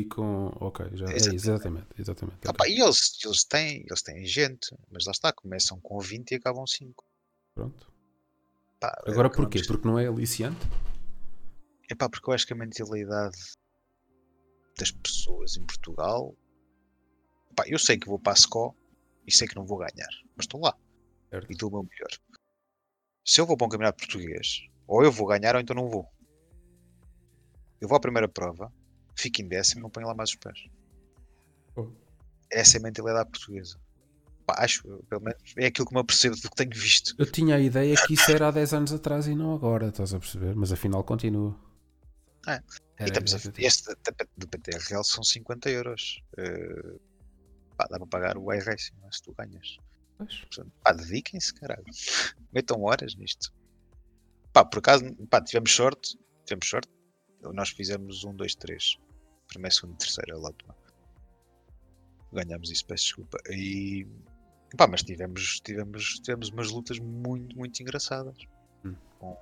e com. Ok, já. É, Exatamente. exatamente, exatamente. Ah, pá, e eles, eles, têm, eles têm gente, mas lá está, começam com 20 e acabam 5. Pronto. Pá, Agora é porquê? Porque não é aliciante? É pá, porque eu acho que a mentalidade das pessoas em Portugal. Pá, eu sei que vou para a SCO e sei que não vou ganhar, mas estou lá Certo. e dou o meu melhor. Se eu vou para um campeonato português, ou eu vou ganhar ou então não vou. Eu vou à primeira prova, fico em décimo, não ponho lá mais os pés. Oh. Essa é a mentalidade portuguesa. Pá, acho, pelo menos, é aquilo que me apercebo do que tenho visto. Eu tinha a ideia que isso era há 10 anos atrás e não agora, estás a perceber? Mas afinal continua. É. Era- E estamos a, este da- PTRL são 50 euros. Eh, pá, dá para pagar o iRacing não é? se tu ganhas. Pois. Portanto, pá, dediquem-se, caralho. Metam horas nisto. Pá, por acaso, pá, tivemos sorte. Tivemos sorte. Nós fizemos um, dois, três. Primeiro, segundo, terceiro, é lá tomar. Ganhámos isso, peço desculpa. E, pá, mas tivemos, tivemos, tivemos umas lutas muito, muito engraçadas. Hum. Com,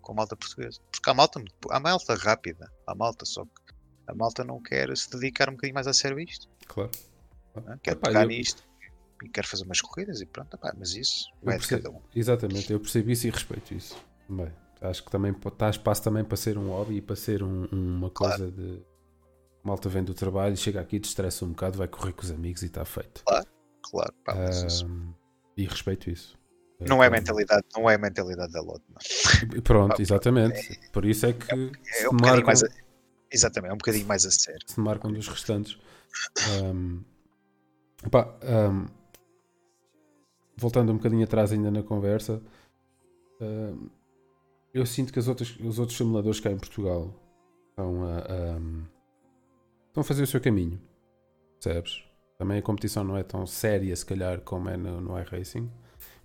com a malta portuguesa. Porque há malta, há malta rápida. Há malta, só que a malta não quer se dedicar um bocadinho mais a sério a isto. Claro. Não é? Quer Epá, pegar eu- nisto e quer fazer umas corridas e pronto, epá, mas isso Eu vai de percebo- cada um. Exatamente, eu percebi isso e respeito isso. Bem, acho que também está espaço também para ser um hobby e para ser um- uma Claro. coisa de malta vem do trabalho, chega aqui, destressa um bocado, vai correr com os amigos e está feito. Claro, pá, mas isso Ahm, e respeito isso. não é a mentalidade, não é a mentalidade da Lotte, Pronto, exatamente. Por isso é que É se, um bocadinho marcam, mais a, exatamente, é um bocadinho mais a sério. se marcam dos restantes. Ahm, pá, ahm, voltando um bocadinho atrás ainda na conversa, ahm, eu sinto que as outras, os outros simuladores cá em Portugal estão a, ahm, estão a fazer o seu caminho, percebes? Também a competição não é tão séria, se calhar, como é no, no iRacing.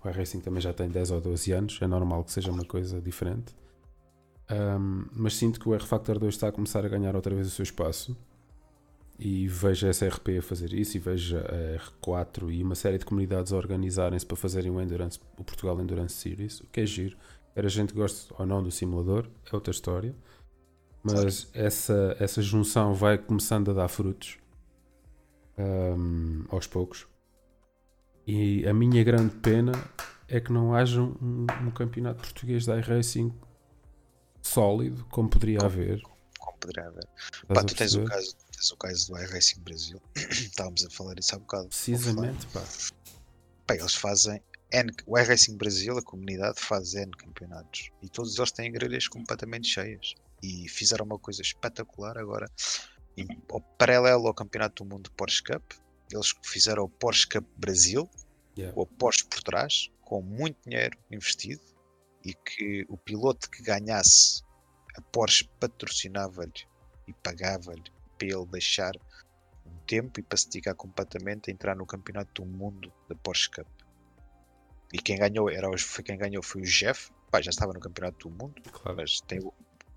O iRacing também já tem 10 ou 12 anos, é normal que seja uma coisa diferente. Ahm, mas sinto que o R-Factor 2 está a começar a ganhar outra vez o seu espaço. E vejo a SRP a fazer isso, e vejo a R4 e uma série de comunidades a organizarem-se para fazerem o, Endurance, o Portugal Endurance Series, o que é giro. Quer a gente goste ou não do simulador, é outra história. Mas essa, essa junção vai começando a dar frutos ahm, aos poucos. E a minha grande pena é que não haja um, um campeonato português de iRacing sólido, como poderia haver. Como poderá haver. Pá, tu tens o, caso, tens o caso do iRacing Brasil. Estávamos a falar isso há bocado. Precisamente, pá. Pá, eles fazem N, o iRacing Brasil, a comunidade, faz N campeonatos. E todos eles têm grelhas completamente cheias. E fizeram uma coisa espetacular agora. Em, ao paralelo ao Campeonato do Mundo Porsche Cup, eles fizeram o Porsche Cup Brasil, Yeah. o Porsche por trás, com muito dinheiro investido. E que o piloto que ganhasse, a Porsche patrocinava-lhe e pagava-lhe para ele deixar um tempo e para se dedicar completamente a entrar no campeonato do mundo da Porsche Cup. E quem ganhou era o- foi quem ganhou foi o Jeff, Pá, já estava no campeonato do mundo, Claro. mas tem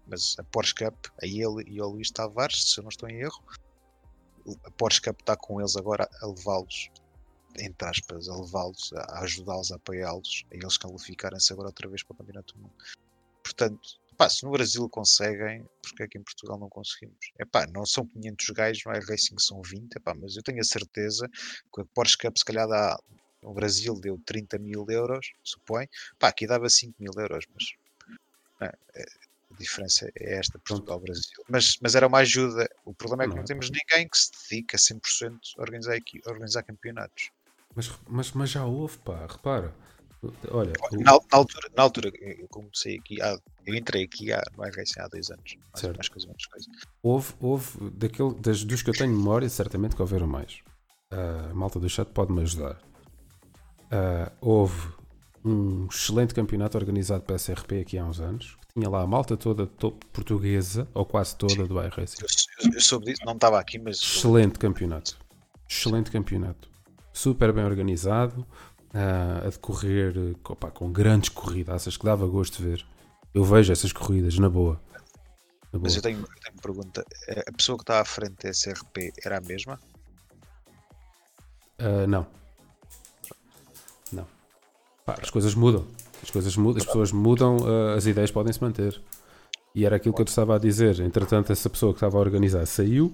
mas a Porsche Cup, a ele e ao Luís Tavares, se eu não estou em erro, a Porsche Cup está com eles agora a levá-los, entre aspas, a levá-los, a ajudá-los, a apoiá-los, a eles qualificarem-se agora outra vez para o campeonato do mundo. Portanto, pá, se no Brasil conseguem, porque é que em Portugal não conseguimos? É pá, não são 500 gajos, não é Racing, são 20, epá, mas eu tenho a certeza que a Porsche Cup, se calhar, dá, no Brasil deu 30 mil euros, supõe, pá, aqui dava 5 mil euros, mas é, é, a diferença é esta, Portugal-Brasil. Mas, mas era uma ajuda. O problema é que não, Não. temos ninguém que se dedique a 100% a organizar, a organizar campeonatos. Mas, mas, mas já houve, pá, repara. Olha, o- Na, na altura, na altura, eu comecei aqui, há, eu entrei aqui há, no iRacing há dois anos, mais, Certo. mais coisa, menos coisa. houve, houve daquele, das, dos que eu tenho memória, certamente que houveram mais. Ah, a malta do chat pode-me ajudar. Ah, houve um excelente campeonato organizado pela SRP aqui há uns anos, que tinha lá a malta toda portuguesa, ou quase toda do iRacing. Eu, eu, eu soube disso, não estava aqui, mas Excelente campeonato. Excelente campeonato. Super bem organizado. Ah, a decorrer eh, pá, com grandes corridas que dava gosto de ver. Eu vejo essas corridas, na boa. Na boa. Mas eu tenho, eu tenho uma pergunta. Eh, A pessoa que está à frente da SRP era a mesma? Ah, não. Não. Pá, as coisas mudam. As coisas mudam, as pessoas mudam, ah, as ideias podem se manter. E era aquilo que eu te estava a dizer. Entretanto, essa pessoa que estava a organizar saiu.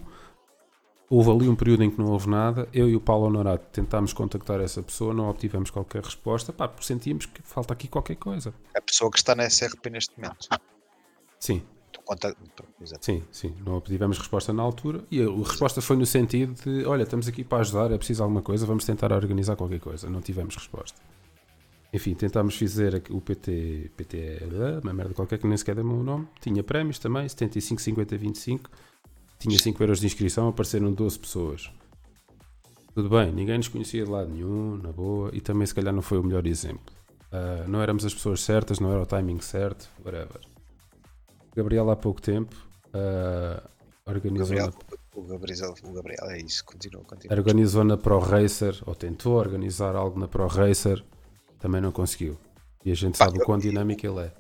Houve ali um período em que não houve nada. Eu e o Paulo Honorato tentámos contactar essa pessoa, não obtivemos qualquer resposta, pá, porque sentíamos que falta aqui qualquer coisa. A pessoa que está na SRP neste momento. Sim, sim, sim. Não obtivemos resposta na altura. E a resposta foi no sentido de: olha, estamos aqui para ajudar, é preciso alguma coisa, vamos tentar organizar qualquer coisa. Não tivemos resposta. Enfim, tentámos fazer o PT, PT, uma merda qualquer que nem sequer deu o meu nome. Tinha prémios também, 75, 50, 25. Tinha 5 euros de inscrição, apareceram 12 pessoas. Tudo bem, ninguém nos conhecia de lado nenhum, na boa, e também se calhar não foi o melhor exemplo. Ah, não éramos as pessoas certas, não era o timing certo, whatever. Gabriel há pouco tempo O organizou, Gabriel, na, o, Gabriel, o Gabriel é isso, continua, continua. organizou na Pro Racer, ou tentou organizar algo na Pro Racer, também não conseguiu. E a gente Pá, sabe o quão dinâmico ele é.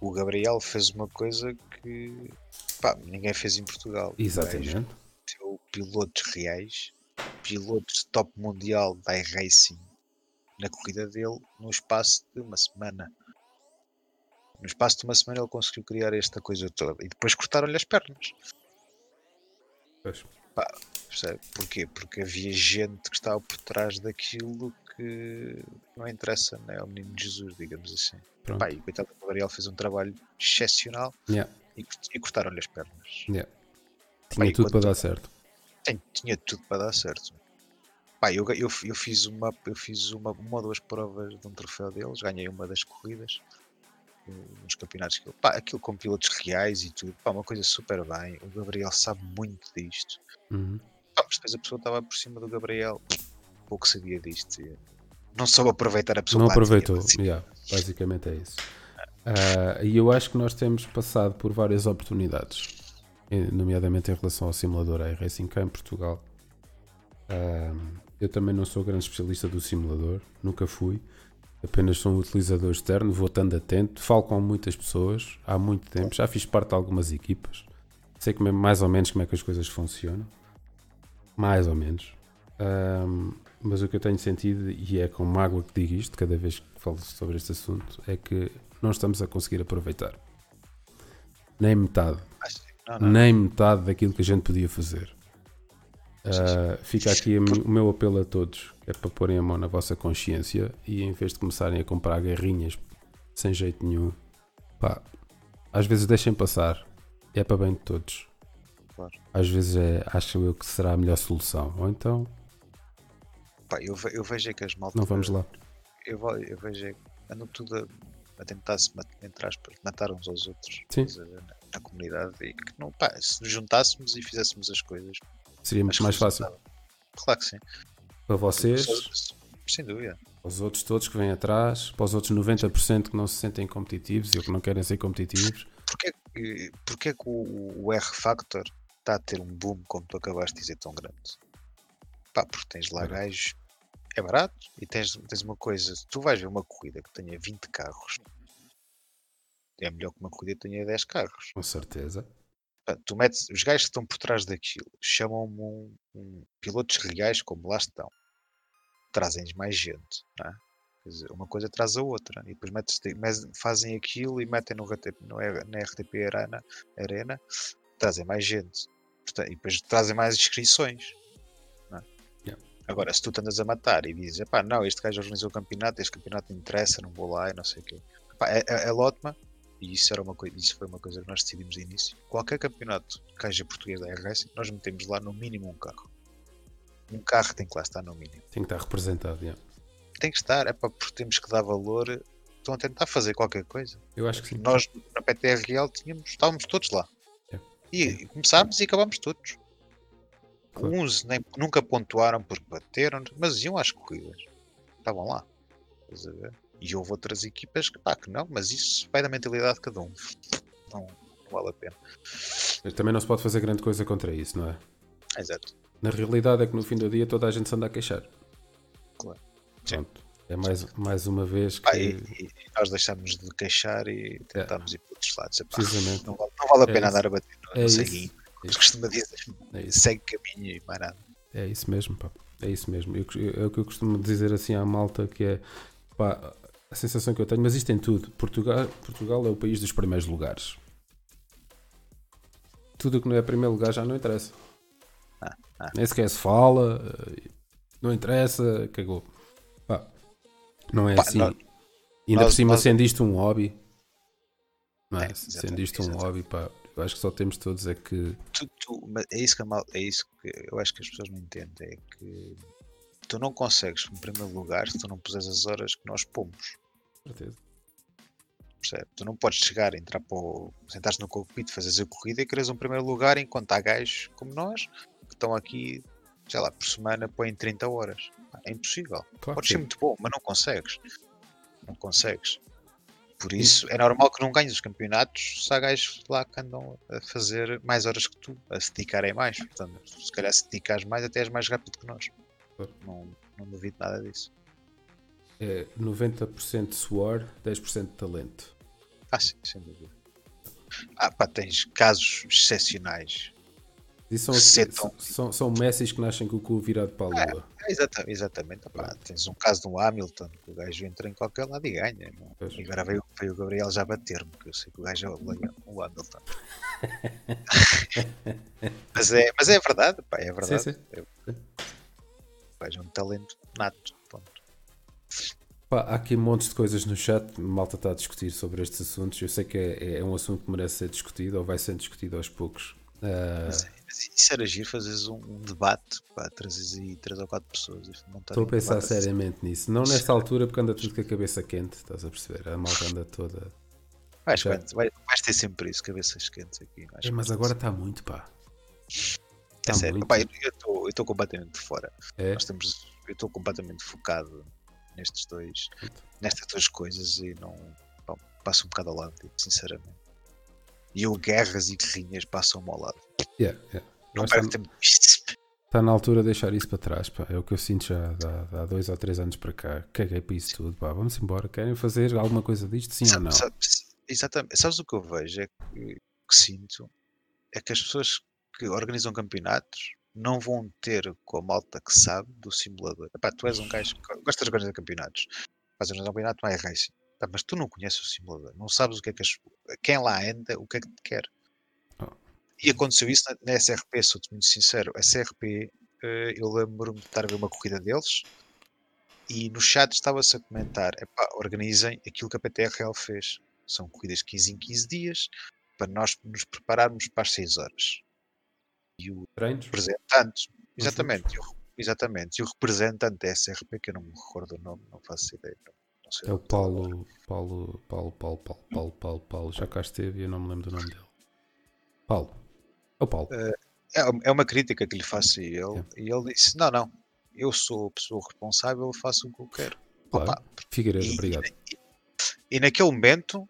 O Gabriel fez uma coisa que pá, ninguém fez em Portugal. Exatamente. Meteu pilotos reais, pilotos de top mundial da iRacing na corrida dele no espaço de uma semana. No espaço de uma semana ele conseguiu criar esta coisa toda e depois cortaram-lhe as pernas. Pois. Percebe? Porquê? Porque havia gente que estava por trás daquilo que não interessa né, ao menino Jesus, digamos assim. Pronto. Pá, e o coitado do Gabriel fez um trabalho excepcional Yeah, e, e cortaram-lhe as pernas. yeah. Tinha e tudo para dar certo. Tem- tinha tudo para dar certo. Pá, eu, eu, eu fiz, uma, eu fiz uma, uma ou duas provas de um troféu deles, ganhei uma das corridas eh, nos campeonatos. Que, pá, aquilo com pilotos reais e tudo, pá, uma coisa super bem. O Gabriel sabe muito disto. Uhum. Pá, mas depois a pessoa estava por cima do Gabriel, pouco sabia disto. Não soube aproveitar a pessoa. Não aproveitou. assim. Yeah, basicamente é isso. Ah, e eu acho que nós temos passado por várias oportunidades, eh, nomeadamente em relação ao simulador iRacing cá em Portugal. Ah, eu também não sou grande especialista do simulador, nunca fui. Apenas sou um utilizador externo, vou estando atento, falo com muitas pessoas há muito tempo, já fiz parte de algumas equipas, sei como é- mais ou menos como é que as coisas funcionam, mais ou menos. Ahm, mas o que eu tenho sentido, e é com mágoa que digo isto, cada vez que falo sobre este assunto, é que não estamos a conseguir aproveitar. Nem metade. Não, não, Nem metade daquilo que a gente podia fazer. Ah, fica aqui o meu apelo a todos, é para porem a mão na vossa consciência e em vez de começarem a comprar guerrinhas sem jeito nenhum, pá, às vezes deixem passar, é para bem de todos. Às vezes é, acho eu que será a melhor solução, ou então Pá, eu, eu vejo é que as maltas. não vamos lá. Eu, eu vejo é que andam tudo a, a tentar se mat- entre aspas, matar uns aos outros ver, na, na comunidade e que não, pá, se nos juntássemos e fizéssemos as coisas, Seria muito mais fácil. Claro que sim. para vocês, Sem dúvida. para os outros todos que vêm atrás, para os outros 90% que não se sentem competitivos e que não querem ser competitivos. Porquê, que- porquê que o, o R Factor está a ter um boom, como tu acabaste de dizer, tão grande? Pá, porque tens lá gajos, é barato, e tens, tens uma coisa, se tu vais ver uma corrida que tenha 20 carros, é melhor que uma corrida que tenha 10 carros. Com certeza. Pá, tu metes, os gajos que estão por trás daquilo chamam-me um, um- pilotos reais como lá estão. Trazem-lhes mais gente, não é? Dizer, uma coisa traz a outra. E depois metes, fazem aquilo e metem no, RTP, no na RTP Arena, Arena, trazem mais gente. Portanto, e depois trazem mais inscrições. É? Yeah. Agora, se tu te andas a matar e dizes, epá, não, este gajo organizou o campeonato, este campeonato me interessa, não vou lá e não sei o quê. Epá, é, é, é Lotma, e isso, era uma coisa, isso foi uma coisa que nós decidimos de início. Qualquer campeonato que haja português da RS, nós metemos lá no mínimo um carro. Um carro tem que lá estar no mínimo Tem que estar representado. yeah. tem que estar, é para porque temos que dar valor. Estão a tentar fazer qualquer coisa. Eu acho que sim. Nós na PTRL tínhamos, estávamos todos lá. É. E, e começámos e acabámos todos. Claro. Uns nem, nunca pontuaram porque bateram, mas iam às corridas. Estavam lá. Estás a ver? E houve outras equipas que, pá, que não, mas isso vai da mentalidade de cada um. Não, não vale a pena. Mas Também não se pode fazer grande coisa contra isso, não é? Exato. Na realidade é que no fim do dia toda a gente se anda a queixar. Claro. Sim. Pronto. É mais, mais uma vez que. Pá, e, e nós deixámos de queixar e tentámos ir para outros lados. Epá, Precisamente. não, vale, não vale a É pena isso. andar a bater no, É isso. É Mas costuma dizer, É segue caminho e mais nada. É isso mesmo, pá. É isso mesmo. Eu, eu- é o que eu costumo dizer assim à malta que é pá, a sensação que eu tenho, mas isto tem tudo. Portugal, Portugal é o país dos primeiros lugares. Tudo o que não é primeiro lugar já não interessa. Ah, ah. Nem sequer se fala, eh, não interessa, cagou. Pá, não é Pá, assim. nós- Ainda nós- por cima, nós- sendo isto um hobby, não é? É, sendo isto um hobby, pá, eu acho que só temos todos é que Tu, tu- é isso que mal, é isso que eu acho que as pessoas não entendem, é que tu não consegues em primeiro lugar se tu não puseres as horas que nós pomos. certeza. Percebe? Tu não podes chegar, entrar para o. sentares no cockpit, fazeres a corrida e queres um primeiro lugar enquanto há gajos como nós que estão aqui, sei lá, por semana põem 30 horas. É impossível. Claro Podes ser muito bom, mas não consegues. Não consegues. Por isso é normal que não ganhes os campeonatos se há gajos lá que andam a fazer mais horas que tu, a se dedicarem mais. Portanto, se calhar se dedicares mais, até és mais rápido que nós. Não, não duvido nada disso. É 90% suor, 10% talento. Ah, sim, sem dúvida. Ah, pá, tens casos excepcionais. E são, são, são Messis que nascem com o cu virado para a lua. É, exata- exatamente. pá, tens um caso de um Hamilton, que o gajo entra em qualquer lado e ganha. Pois. E agora veio, veio o Gabriel já bater-me, que eu sei que o gajo é o, Hamilton. mas, é, mas é verdade, pá, é verdade. Sim, sim. É- O gajo é um talento nato. Ponto. Pá, há aqui montes de coisas no chat, malta está a discutir sobre estes assuntos. Eu sei que é, é um assunto que merece ser discutido ou vai ser discutido aos poucos. Mas isso era giro, fazeres um, um debate, pá, trazes aí três ou quatro pessoas. Estou a um pensar debate assim. seriamente nisso. Não nesta altura, porque anda tudo com a cabeça quente, estás a perceber? A malta anda toda. Vais, Já. vai- vais ter sempre isso, cabeças quentes aqui. É, mas agora está muito, pá. É tá sério, muito. pá, eu estou completamente fora. É? Nós temos, eu estou completamente focado nestes dois, nestas duas coisas e não pá, passo um bocado ao lado, digo, sinceramente. E eu guerras e guerrinhas passam-me ao lado. Yeah, yeah. Não perco tempo nisto. Está na altura de deixar isso para trás, pá. É o que eu sinto já há, há dois ou três anos para cá. Caguei para isso tudo, pá. Vamos embora. Querem fazer alguma coisa disto, sim ou Sabe- não? sabe- exatamente. Sabes o que eu vejo? É que, que sinto é que as pessoas que organizam campeonatos não vão ter com a malta que sabe do simulador. Epá, tu és um gajo que gostas de organizar campeonatos, fazes um campeonato, não é racing. Tá, mas tu não conheces o simulador, não sabes o que é que as, quem lá anda, o que é que te quer. Oh. E aconteceu isso na, na SRP, sou-te muito sincero. A SRP, eh, eu lembro-me de estar a ver uma corrida deles e no chat estava-se a comentar: epá, organizem aquilo que a PTRL fez. São corridas de 15 em 15 dias para nós nos prepararmos para as 6 horas. E o Treinos? representante, exatamente, e o, exatamente, e o representante da SRP, que eu não me recordo o nome, não faço ideia. Não, É o. Paulo, Paulo, Paulo, Paulo, Paulo, Paulo, Paulo, Paulo. Já cá esteve e eu não me lembro do nome dele. Paulo. É o Paulo. É, é uma crítica que lhe faço a ele, Yeah. e ele disse: Não, não, eu sou a pessoa responsável, eu faço o que eu quero. Claro. Opa, Figueiredo, e- obrigado. E naquele momento,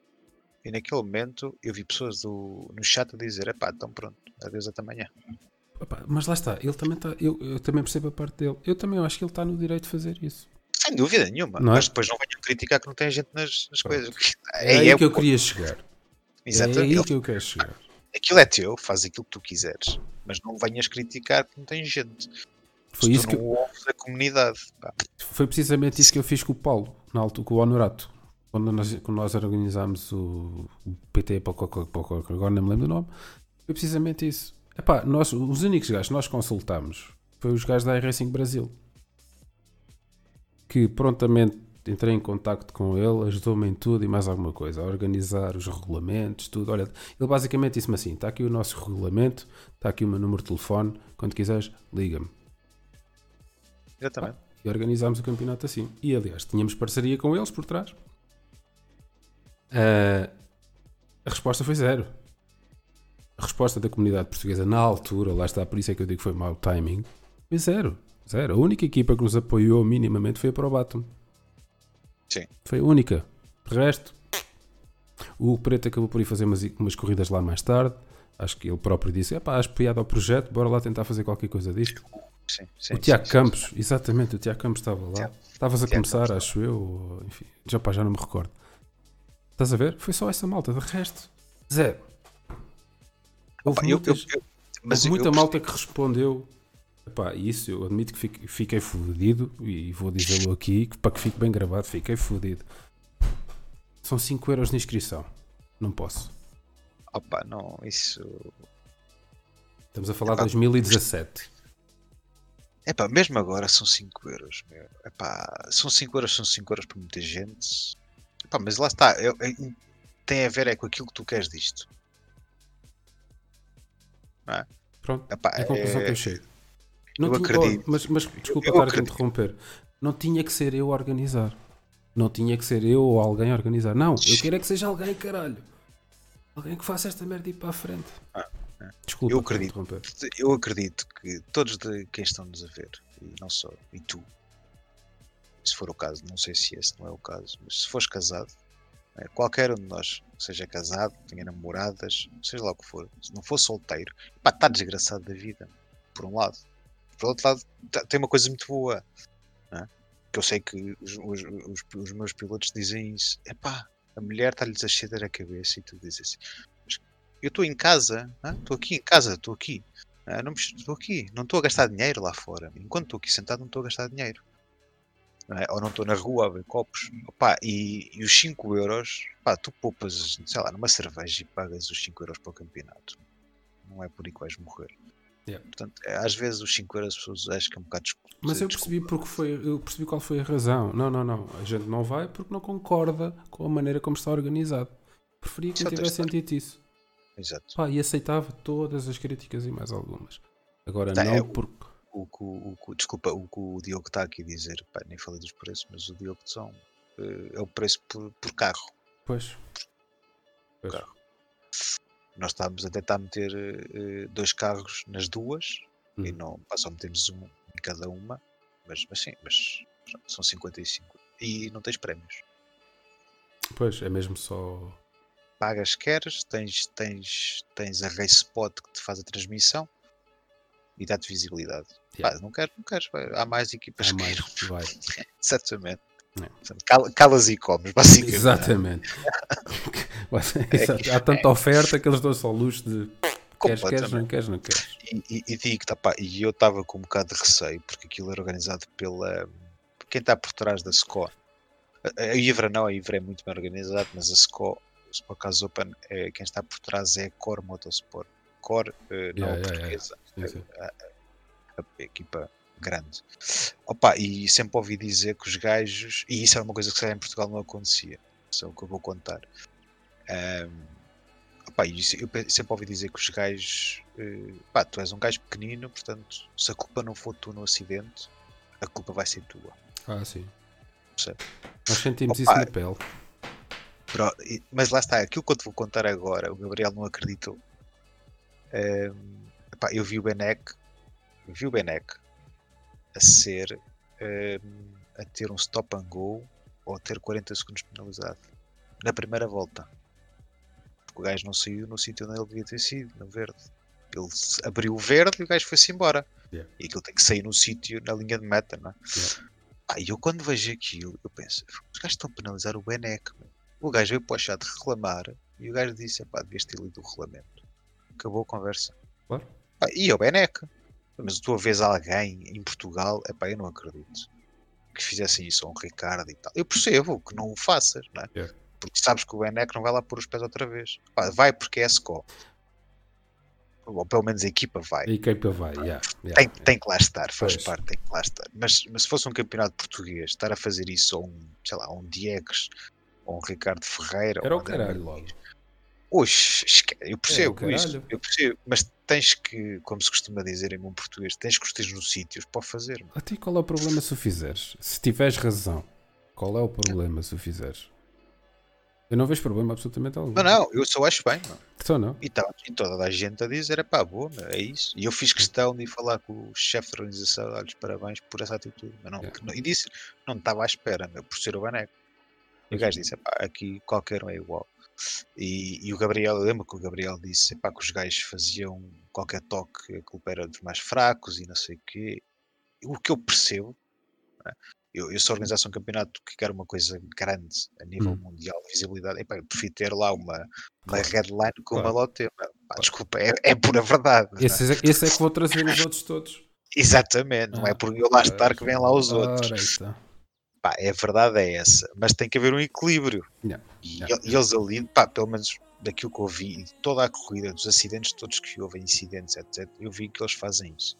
e naquele momento, eu vi pessoas do, no chat a dizer: Epá, então pronto, adeus até amanhã. Opa, mas lá está, ele também está. Eu, eu também percebo a parte dele. Eu também acho que ele está no direito de fazer isso. Sem dúvida nenhuma, Não é? mas depois não venham criticar que não tem gente nas, nas coisas. É, aí é que eu o- queria chegar. É Exatamente. aí que eu quero chegar. Aquilo é teu, faz aquilo que tu quiseres, mas não venhas criticar que não tem gente. Foi isso que a comunidade. pá. Foi precisamente isso que eu fiz com o Paulo, na altura, com o Honorato. Quando nós, quando nós organizámos o, o PT para qualquer- agora não me lembro do nome, foi precisamente isso. Epá, nós, os únicos gajos que nós consultámos foi os gajos da iRacing Brasil. Que prontamente entrei em contacto com ele, ajudou-me em tudo e mais alguma coisa, a organizar os regulamentos, tudo. Olha, ele basicamente disse-me assim: está aqui o nosso regulamento, está aqui o meu número de telefone, quando quiseres, liga-me. Exatamente. E organizámos o campeonato assim. E aliás, tínhamos parceria com eles por trás. Ah, a resposta foi zero. A resposta da comunidade portuguesa na altura, lá está, por isso é que eu digo que foi mau timing, foi zero. Zero. A única equipa que nos apoiou minimamente foi a ProBatum. Sim. Foi a única. De resto, o Preto acabou por ir fazer umas, umas corridas lá mais tarde. Acho que ele próprio disse: é pá, apoiado ao projeto, bora lá tentar fazer qualquer coisa disto. Sim, sim, O Tiago sim, Campos, exatamente, o Tiago Campos estava lá. Estavas a Tiago começar, Campos acho eu, enfim, já, pá, já não me recordo. Estás a ver? Foi só essa malta, de resto, zero. Houve Opa, eu- muitas- eu- eu- mas houve eu- muita eu malta que respondeu. Epá, isso eu admito que fiquei, fiquei fodido e vou dizê-lo aqui que- para que fique bem gravado, fiquei fodido. São 5 euros de inscrição. Não posso. Opa, não, isso. Estamos a falar de Epá, 2017. Epá, mesmo agora são 5 euros. Meu. Epá, são 5 euros, são 5 euros para muita gente. Epá, mas lá está. eu- eu- tem a ver é com aquilo que tu queres disto. Pronto, Epá, é a conclusão que é- eu chego. Não eu tinha- acredito. oh, mas, mas desculpa Eu estar a interromper. Não tinha que ser eu a organizar. Não tinha que ser eu ou alguém a organizar. Não, eu quero é que seja alguém, caralho. Alguém que faça esta merda ir para a frente. Ah, Desculpa Eu acredito. Eu acredito que todos de quem estão-nos a ver, e não só, e tu, se for o caso, não sei se esse não é o caso, mas se fores casado, eh, qualquer um de nós seja casado, tenha namoradas, seja lá o que for, se não for solteiro, pá, está desgraçado da vida, por um lado. Por outro lado, tem uma coisa muito boa, é? que eu sei que os, os- os- os meus pilotos dizem isso, é pá, a mulher está-lhes a ceder a cabeça e tu dizes assim, "Mas eu estou em casa, hã? estou aqui em casa, estou aqui, não me- estou aqui, não estou a gastar dinheiro lá fora. Enquanto estou aqui sentado, não estou a gastar dinheiro. Não é? Ou não estou na rua a ver copos. Opá, e, e os 5 euros, pá, tu poupas, sei lá, numa cerveja e pagas os 5 euros para o campeonato. Não é por aí que vais morrer. Yeah. Portanto, é, às vezes os 5 euros as pessoas acham que é um bocado desculpa. Mas eu percebi porque foi, eu percebi qual foi a razão. Não, não, não. A gente não vai porque não concorda com a maneira como está organizado. Preferia que tivesse sentido isso. Exato. Pá, e aceitava todas as críticas e mais algumas. Agora Tá, não é porque. O o, o desculpa, o que o Diogo está aqui a dizer, pá, nem falei dos preços, mas o Diogo são, eh, é o preço por, por carro. Pois. Pois. Carro. Nós estávamos a tentar meter eh, dois carros nas duas e Hum. não só metemos um em cada uma, mas, mas sim, mas são 55 e não tens prémios. Pois, é mesmo só. Pagas queres, tens, tens, tens a Race Spot que te faz a transmissão e dá-te visibilidade. Yeah. Pá, não queres, não queres, pá, há mais equipas Há que mais. queiram, Vai. certamente. É. Calas e comes, basicamente. Exatamente. Exato. Há tanta oferta que eles dão só luxo de queres, queres, não queres, não queres. E, e, e digo, tá, pá, e eu estava com um bocado de receio, porque aquilo era organizado pela. por Quem está por trás da SCO. A, a Ivra não, a Ivra é muito bem organizada, mas a SCO, o Spocas Open, é, quem está por trás é a Core Motorsport. Core, eh, não Yeah, a yeah, yeah. portuguesa. A, a- a equipa grande. Opa, e sempre ouvi dizer que os gajos, e isso era uma coisa que se em Portugal não acontecia, isso é o que eu vou contar. Ahm, opa, e eu sempre ouvi dizer que os gajos, eh, pá, tu és um gajo pequenino, portanto, se a culpa não for tu no acidente, a culpa vai ser tua. Ah, sim. Percebe? Nós sentimos Opa. isso na pele. Mas lá está, aquilo que eu te vou contar agora, o Gabriel não acreditou. Epá, eu vi o Benek, vi o Benek a ser ahm, a ter um stop and go ou a ter 40 segundos penalizado na primeira volta. Porque o gajo não saiu no sítio onde ele devia ter sido, no verde. Ele abriu o verde e o gajo foi-se embora. Yeah. E aquilo tem que sair no sítio, na linha de meta, não é? Yeah. Ah, e eu quando vejo aquilo, eu penso, os gajos estão a penalizar o Benek. meu." O gajo veio para o chat reclamar e o gajo disse, pá, devias ter lido o regulamento. Acabou a conversa. Claro. Pá, e é o Benek. Mas tu vês alguém em Portugal, epá, eu não acredito que fizessem isso a um Ricardo e tal. Eu percebo que não o faças, não é? Yeah. Porque sabes que o Benek não vai lá pôr os pés outra vez. Vai porque é SCO. Ou pelo menos a equipa vai. A equipa vai, yeah, yeah, Tem, tem que lá estar, faz Pois. parte, tem que lá estar. Mas, mas se fosse um campeonato português, estar a fazer isso a um, sei lá, a um Diegues, ou um Ricardo Ferreira, Era o caralho logo. Oxe, eu percebo caralho. isso, eu percebo, mas tens que, como se costuma dizer em bom português, tens que os nos sítios para fazer. A ti qual é o problema se o fizeres? Se tiveres razão, qual é o problema se o fizeres? Eu não vejo problema absolutamente algum. Não, não, eu só acho bem, não. Então não. E, tá, e toda a gente a dizer, é pá, boa, é isso. E eu fiz questão de falar com o chefe de organização, dar-lhes parabéns por essa atitude. Mas não, que não- e disse, não estava à espera, meu, por ser o Baneco. E o gajo disse, "Epá, aqui qualquer um é igual. E, e o Gabriel, eu lembro que o Gabriel disse epá, que os gajos faziam qualquer toque, a culpa era dos mais fracos e não sei o quê. O que eu percebo, né, eu, eu organização de um campeonato que quer uma coisa grande a nível Hum. mundial de visibilidade. Epá, eu prefiro ter lá uma, uma headline com Claro. uma lote. Desculpa, é, é pura verdade. é? Esse, é- esse é que vou trazer os outros todos. Exatamente, não é Ah, por eu lá estar que vêm lá os outros. Pá, é a verdade é essa, mas tem que haver um equilíbrio. E, yeah, e eles ali, pá, pelo menos daquilo que eu vi, toda a corrida, dos acidentes todos que houve, incidentes, etc., eu vi que eles fazem isso.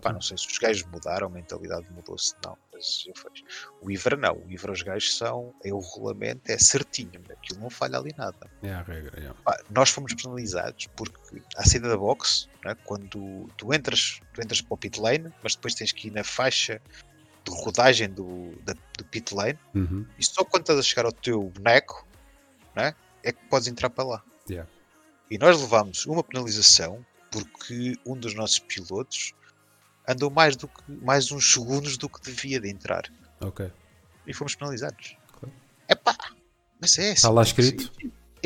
Pá, não sei se os gajos mudaram, a mentalidade mudou-se, não, mas eu vejo. O Ivra não, o Ivra os gajos são, é o regulamento, é certinho, aquilo não falha ali nada. É a regra. yeah. Pá, nós fomos penalizados porque à saída da box, né, quando tu entras, tu entras para o pit lane, mas depois tens que ir na faixa de rodagem do, da- do pit lane, Uhum. e só quando estás a chegar ao teu boneco né, é que podes entrar para lá. Yeah. E nós levámos uma penalização porque um dos nossos pilotos andou mais, do que, mais uns segundos do que devia de entrar. Ok. E fomos penalizados. Claro. Epá, mas é Está lá assim, escrito?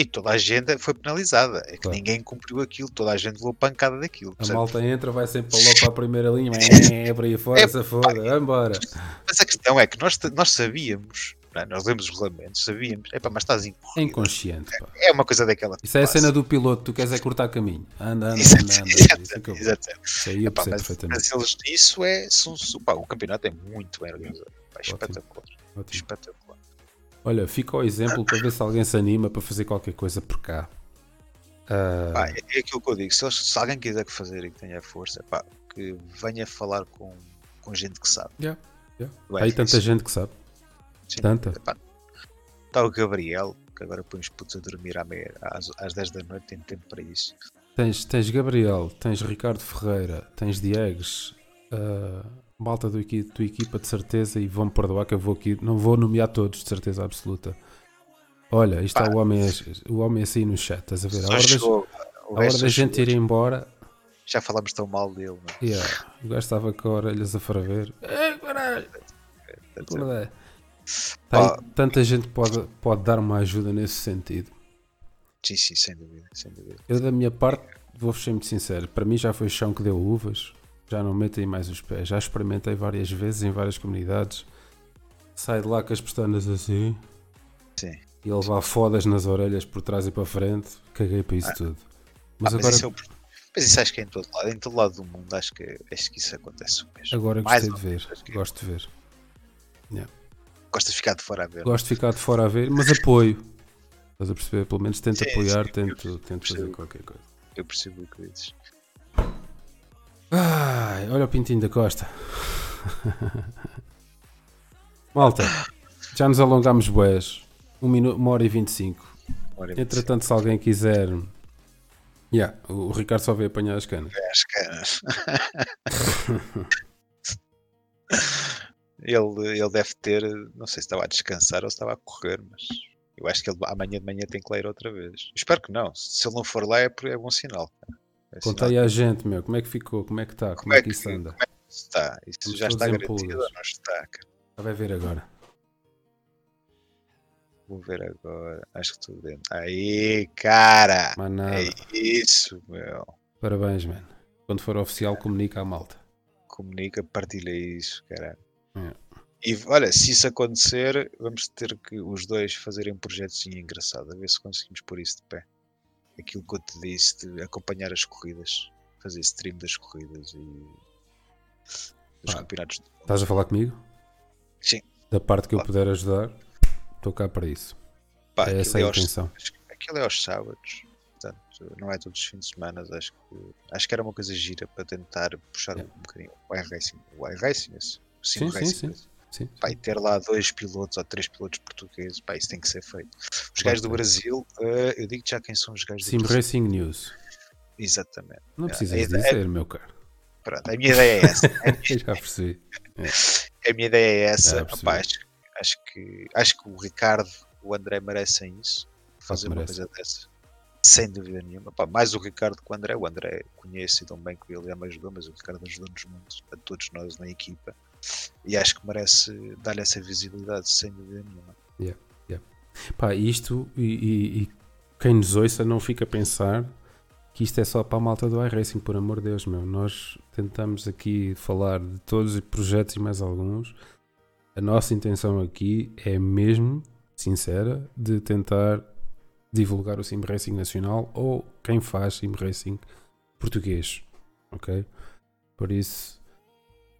E toda a gente foi penalizada. É que Claro. ninguém cumpriu aquilo, toda a gente levou pancada daquilo. A malta entra, vai sempre para lá para a primeira linha, é para aí fora, É, se foda, vambora. Mas a questão é que nós, nós sabíamos, é? nós lemos os regulamentos, sabíamos, epá, mas estás É incorrido. inconsciente, pá. É uma coisa daquela. que Isso é a cena do piloto, tu queres é cortar caminho. Anda, anda, Exato, anda, anda. exato, Isso, exato. Isso aí eu Epá, percebo mas, mas eles, isso é. São, pá, o campeonato é muito bem organizado. Pá, espetacular. Ótimo. Espetacular. Olha, fica o exemplo para ver se alguém se anima para fazer qualquer coisa por cá. Pá, é, aquilo que eu digo. Se, eles- se alguém quiser que fazer e que tenha força, pá, que venha falar com, com gente que sabe. yeah, yeah. Há aí tanta gente que sabe. Sim. Tanta. Está o Gabriel, que agora põe os putos a dormir à meia, às, às 10 da noite, tem tempo para isso. Tens, tens Gabriel, tens Ricardo Ferreira, tens Diegues, ah, malta do tua equipa de certeza e vão-me perdoar que eu vou aqui, não vou nomear todos de certeza absoluta. Olha, isto está o homem, o homem assim no chat, estás a ver? A hora, da- chegou, o a hora da gente ir embora, Já falámos tão mal dele, não é? yeah, o gajo estava com orelhas a ferver. Tá tanta gente pode, pode dar uma ajuda nesse sentido. Sim, sim, sem dúvida, sem dúvida. Eu, da minha parte, vou-vos ser muito sincero. Para mim, já foi chão que deu uvas. Já não meto aí mais os pés. Já experimentei várias vezes em várias comunidades. Sai de lá com as pestanas assim Sim. e levar fodas nas orelhas por trás e para frente. Caguei para isso tudo. Mas Ah, agora, isso é o... mas isso acho que é em todo lado. Em todo lado do mundo acho que, acho que isso acontece mesmo. agora gostei de ver. que- Gosto de ver. Gostas de ficar de fora a ver. Gosto de ficar de fora a ver, mas apoio. Estás a perceber? Pelo menos tento Sim, apoiar, sim, tento, tento fazer qualquer coisa. Eu percebo o que dizes. Ai, olha o pintinho da costa. Malta, já nos alongamos boés. Um minuto, uma hora e 25. Ora, eu Entretanto, se alguém quiser. Yeah, o Ricardo só veio apanhar as canas. percebo as canas. ele, ele deve ter, não sei se estava a descansar ou se estava a correr, mas eu acho que ele amanhã de manhã tem que ler outra vez. Espero que não. Se ele não for lá é, é bom sinal. É sinal Contei à gente, meu, como é que ficou, como é que está, como, é que isso anda. como é que está? Isso Estamos já está garantido ou não está? cara? Vai ver agora. Vou ver agora. Acho que estou dentro. Aí, cara! Nada. É isso, meu. Parabéns, mano. Quando for oficial, comunica à malta. Comunica, partilha isso, cara. É. E olha, se isso acontecer, vamos ter que os dois fazerem um projetozinho engraçado, a ver se conseguimos pôr isso de pé. Aquilo que eu te disse de acompanhar as corridas, fazer stream das corridas e dos Pá. campeonatos. Estás a falar comigo? Sim. Da parte que eu puder ajudar, estou cá para isso. Pá, é essa a aos- intenção. que Aquilo é aos sábados, portanto, não é todos os fins de semana. Acho que, acho que era uma coisa gira para tentar puxar Yeah. um bocadinho o iRacing. O iRacing, esse, o Sim Sim, sim, Racing. Sim. Sim. Pá, ter lá dois pilotos ou três pilotos portugueses, pá, isso tem que ser feito. Os gajos do Brasil, eh, eu digo já quem são os gajos do Sim Brasil. Racing News. Exatamente. Não É, precisas é- dizer, meu caro. Pronto, a minha ideia é essa. A minha, Eu já percebi. a minha ideia é essa. Opá, acho, acho que, acho que o Ricardo, o André merecem isso. Fazer uma merece. coisa dessa. Sem dúvida nenhuma. Opá, mais o Ricardo que o André. O André conhece tão bem que ele já me ajudou, mas o Ricardo ajudou-nos muito, a todos nós na equipa. E acho que merece dar-lhe essa visibilidade, sem dúvida nenhuma. Pá, isto e, e- e quem nos ouça não fica a pensar que isto é só para a malta do iRacing, por amor de Deus, meu. Nós tentamos aqui falar de todos os projetos e mais alguns. A nossa intenção aqui é mesmo, sincera, de tentar divulgar o Sim Racing Nacional ou quem faz Sim Racing português. Ok? Por isso,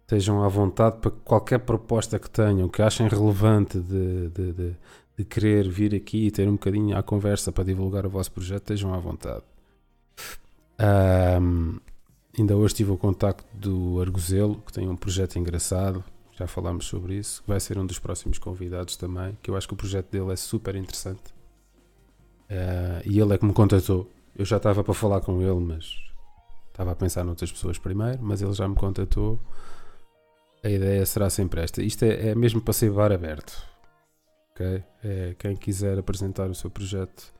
estejam à vontade para qualquer proposta que tenham, que achem relevante de, de, de, de querer vir aqui e ter um bocadinho à conversa para divulgar o vosso projeto, estejam à vontade. Ahm, ainda hoje tive o contacto do Arguzelo, que tem um projeto engraçado, já falámos sobre isso, que vai ser um dos próximos convidados também, que eu acho que o projeto dele é super interessante. Ah, e ele é que me contatou. Eu já estava para falar com ele, mas estava a pensar noutras pessoas primeiro, mas ele já me contatou. A ideia será sempre esta. Isto é, é mesmo para ser bar aberto. ok? É, quem quiser apresentar o seu projeto,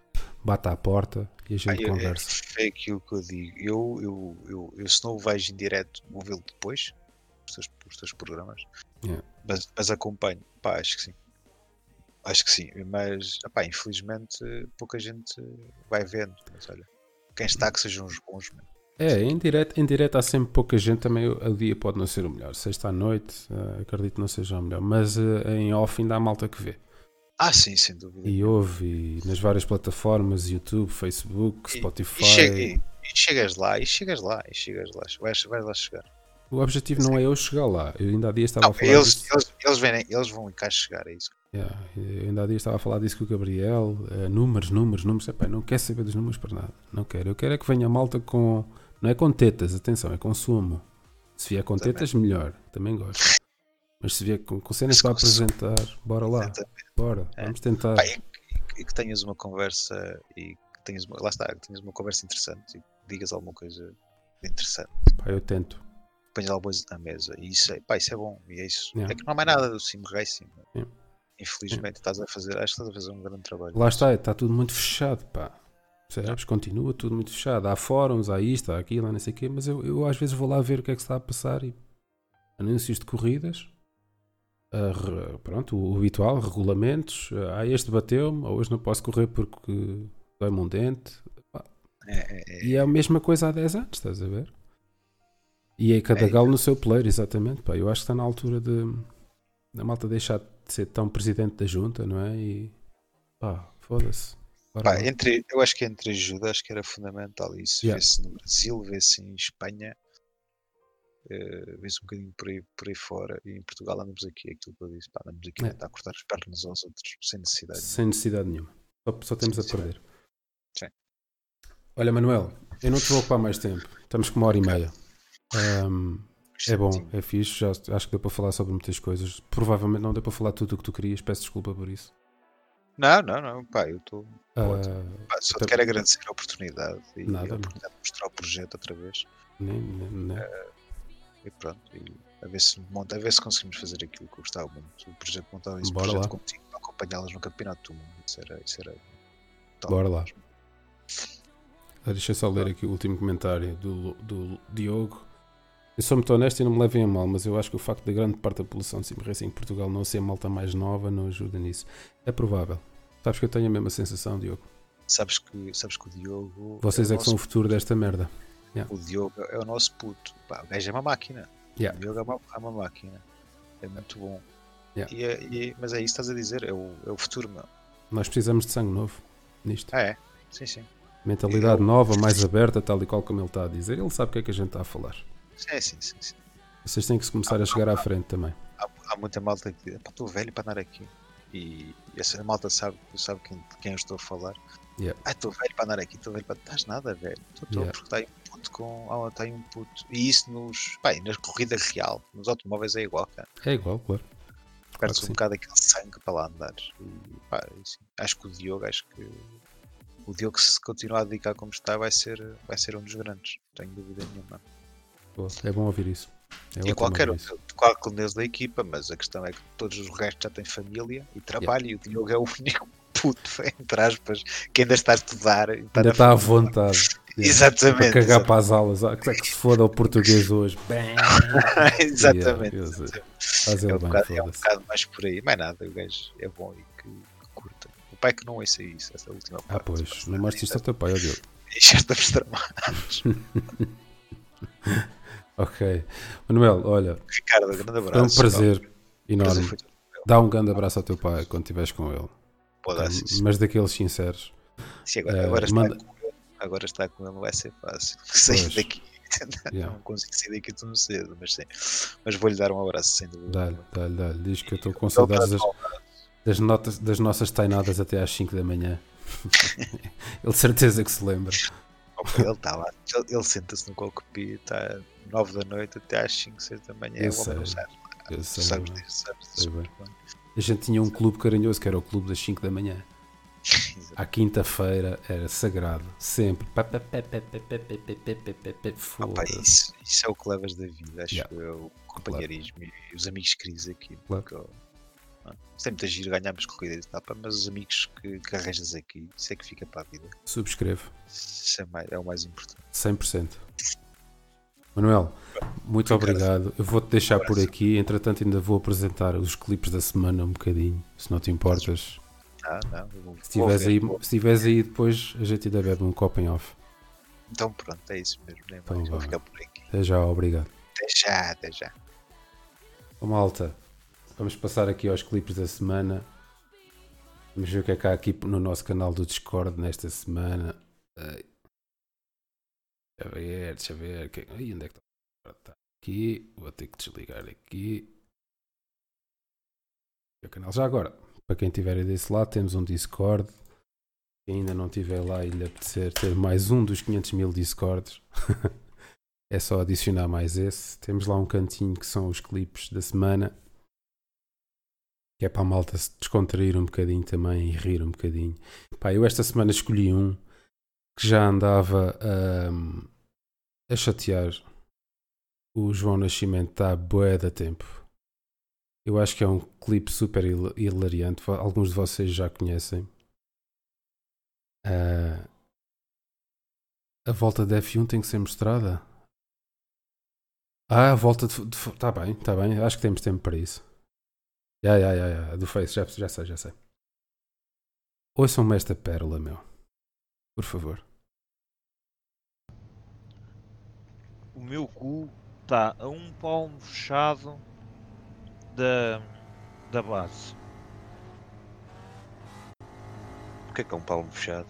bata à porta e a gente eu- conversa. É, é aquilo que eu digo. Eu, eu, eu, eu se não o vejo em direto, vou vê-lo depois, os teus, os teus programas. Yeah. Mas, mas acompanho. Pá, acho que sim. Acho que sim. Mas, pá, infelizmente, pouca gente vai vendo. Mas olha, quem está que sejam os bons. meu. É, em direto, em direto há sempre pouca gente, também o dia pode não ser o melhor. Sexta à noite, eh, acredito que não seja o melhor, mas eh, em off ainda há malta que vê. Ah, sim, sem dúvida. E ouve e nas várias plataformas, YouTube, Facebook, Spotify. E, chega- e- e chegas lá, e chegas lá, e chegas lá. Vais, vais lá chegar. O objetivo não é eu chegar lá. Eu ainda há dias estava Não, a falar eles, disso. eles, eles, vêm, eles vão cá chegar, é isso. Yeah, eu ainda há dias estava a falar disso com o Gabriel. eh, números, números, números. Epá, não quero saber dos números para nada. Não quero. Eu quero é que venha a malta com. Não é com tetas, atenção, é com sumo. Se vier com Também. tetas, melhor. Também gosto. Mas se vier com, com cenas para sumo. apresentar, bora lá. Exatamente. Bora. É. Vamos tentar. Pá, e, que- tenhas uma conversa e que tenhas uma, lá está, que tenhas uma conversa interessante e digas alguma coisa interessante, Pá, eu tento. ponhas alguma coisa na mesa e isso é, pá, isso é bom e é isso. Yeah. É que não há mais nada do Sim Racing. né? Yeah. Infelizmente estás a fazer, acho que estás a fazer um grande trabalho. Lá está, está tudo muito fechado, pá. Percebes? Continua tudo muito fechado. Há fóruns, há isto, há aquilo, há não sei o quê, mas eu, eu às vezes vou lá ver o que é que se está a passar e anúncios de corridas, re- pronto, o, o habitual, regulamentos, ah, este bateu-me, ou hoje não posso correr porque dói-me um dente. É, é, é, E é a mesma coisa há 10 anos, estás a ver? E é cada É. galo no seu player, exatamente. Pá. Eu acho que está na altura de da malta deixar de ser tão presidente da junta, não é? E pá, foda-se. Pá, entre, eu acho que entre ajuda acho que era fundamental isso. Yeah. Vê-se no Brasil, vê-se em Espanha, eh, vê-se um bocadinho por aí, por aí fora e em Portugal andamos aqui, aquilo que eu disse, pá, andamos aqui É. a tentar cortar as pernas aos outros sem necessidade. Sem necessidade nenhuma. Só, só temos a Sim, sim. perder. Sim. Olha, Manuel, eu não te vou ocupar mais tempo. Estamos com uma hora e meia. Ahm, é bom, é fixe. Já, acho que deu para falar sobre muitas coisas. Provavelmente não deu para falar tudo o que tu querias. Peço desculpa por isso. Não, não, não, pá, eu estou. Ah, Pá, Só te quero agradecer a oportunidade e Nada, a oportunidade de mostrar o projeto outra vez. nem- nem- nem- E pronto, e a ver se, monta, a ver se conseguimos fazer aquilo que eu gostava muito. O projeto montar esse Bora projeto lá. contigo para acompanhá-las no campeonato do mundo. Isso era. Isso era top Bora lá. Ah, Deixa eu só ler aqui o último comentário do, do Diogo. Eu sou muito honesto e não me levem a mal, mas eu acho que o facto da grande parte da população de Sim Racing em Portugal não ser malta mais nova não ajuda nisso. É provável. Sabes que eu tenho a mesma sensação, Diogo. Sabes que, sabes que o Diogo. Vocês é é que são o futuro desta merda. O Diogo é o nosso puto. Pá, o gajo é uma máquina. Yeah. O Diogo é uma, é uma máquina. É muito bom. Yeah. E é- e- mas é isso que estás a dizer, é o, é o futuro, meu. Nós precisamos de sangue novo nisto. Ah, é? Sim, sim. Mentalidade Eu- nova, mais aberta, tal e qual como ele está a dizer. Ele sabe o que é que a gente está a falar. Sim, sim, sim. sim. Vocês têm que se começar a chegar à frente também. há, há muita malta que diz: "Pá, estou velho para andar aqui. E essa malta sabe, sabe quem, de quem eu estou a falar. Yeah. Ah, estou velho para andar aqui, estou velho para. Estás nada, velho. Estou Yeah. porque está aí um puto com. Ah, está aí um puto. E isso nos. E na corrida real, nos automóveis é igual, cara. É igual, claro. Perde-se que um sim. bocado aquele sangue para lá andar. E, pá, e sim, acho que o Diogo, acho que. O Diogo, se continuar a dedicar como está, vai ser, vai ser um dos grandes. Não tenho dúvida nenhuma. É bom ouvir isso. É E qualquer um, isso. qualquer deles da equipa, mas a questão é que todos os restos já têm família e trabalho e o Diogo é o único puto, entre aspas, que ainda está a estudar. e Ainda está à vontade. Yeah. Exatamente. Para cagar exatamente. para as aulas. Ah, que que se foda o português hoje. Exatamente. Yeah, exatamente. É um, bocado, é um bocado mais por aí. Mais nada, o gajo é bom e que, que curta. O pai que não ouça isso, essa última parte. Ah, pois. Não mostres isto ao teu pai, ó Diogo. E já estamos tramados. Ok. Manuel, olha, Ricardo, grande abraço. foi um prazer Prazer enorme. meu. Dá um grande abraço ao teu pai quando estiveres com ele. Pode dar, sim, sim. Mas daqueles sinceros. Sim, agora, eh, agora, está manda- com ele, agora está com ele, não vai ser fácil. Sair Pois. daqui. Yeah. Não consigo sair daqui tão cedo, mas sim. Mas vou-lhe dar um abraço, sem dúvida. Dá-lhe, dá-lhe, dá-lhe. Diz que eu estou com saudades das, das, notas, das nossas tainadas até às 5 da manhã. ele de certeza que se lembra. Ele está lá, ele, ele senta-se no cockpit, está 9 da noite até às 5, 6 da manhã. Eu o homem sabe. Sabes disso, sabes disso. A gente tinha um clube carinhoso que era o clube das 5 da manhã. À quinta-feira era sagrado, sempre. Opa, isso, isso é o que levas da vida, acho yeah. eu. O companheirismo claro. e os amigos queridos aqui. Claro. Sempre muito giro ganharmos corridas e tal, pá, mas os amigos que, que arranjas aqui, isso é que fica para a vida. Subscrevo. Isso é, mais- é o mais importante. 100%. Manuel, muito Obrigado. Eu vou-te deixar por abraço. aqui. Entretanto, ainda vou apresentar os clipes da semana um bocadinho, se não te importas. Ah, não, vou- Se estiveres ver, aí, estiveres aí depois, a gente ainda bebe um copo em off. Então pronto, é isso mesmo. Nem Então vou ficar por aqui. Até já, obrigado. Até já, até já. Ô, malta, vamos passar aqui aos clipes da semana. Vamos ver o que é que há aqui no nosso canal do Discord nesta semana. Ai. Deixa ver, deixa ver. que- Ai, onde é que está? Está aqui. Vou ter que desligar aqui. O canal já agora. Para quem estiver aí desse lado, temos um Discord. Quem ainda não estiver lá e lhe apetecer ter mais um dos 500 mil Discords, é só adicionar mais esse. Temos lá um cantinho que são os clipes da semana. Que é para a malta se descontrair um bocadinho também e rir um bocadinho. Pá, eu esta semana escolhi um que já andava ahm, a chatear o João Nascimento está bué da tempo. Eu acho que é um clipe super hil- hilariante. Alguns de vocês já conhecem. Ah, a volta da F1 tem que ser mostrada. Ah, a volta de. Está bem, está bem. Acho que temos tempo para isso. Já, já, já, já. Do Face, já, já sei, já sei. Ouçam-me esta pérola, meu. Por favor. O meu cu está a um palmo fechado da, da base. O que é que é um palmo fechado?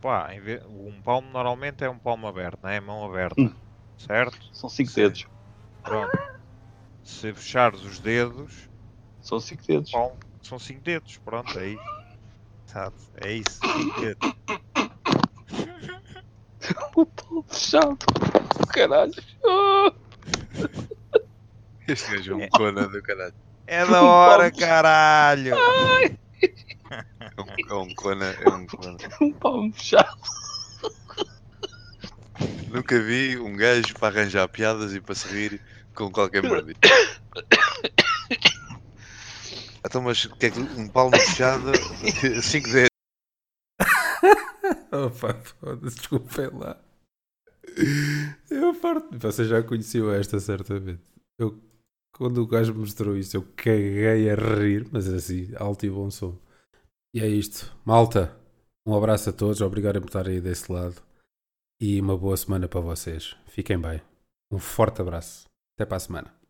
Pá, em vez- um palmo normalmente é um palmo aberto, não é? Mão aberta. Hum. Certo? São 5 Sim. dedos. Pronto. Se fechares os dedos, São 5 dedos. palmo, são 5 dedos. Pronto, é isso. Exato, é isso. cinco dedos. O pau fechado. Caralho. Este gajo é É. um cona do caralho. É da hora, caralho! É um, é um cona, é um cona. Um pau fechado. Nunca vi um gajo para arranjar piadas e para se rir com qualquer merda. Então, mas o que é que um palmo fechado, 5 dedos. Opa, foda-se, desculpem lá. Eu farto. Você já conheceu esta certamente. Eu, quando o gajo mostrou isto, eu caguei a rir, mas assim, alto e bom som. E é isto. Malta, um abraço a todos, obrigado por estarem aí desse lado. E uma boa semana para vocês. Fiquem bem. Um forte abraço. Até para a semana.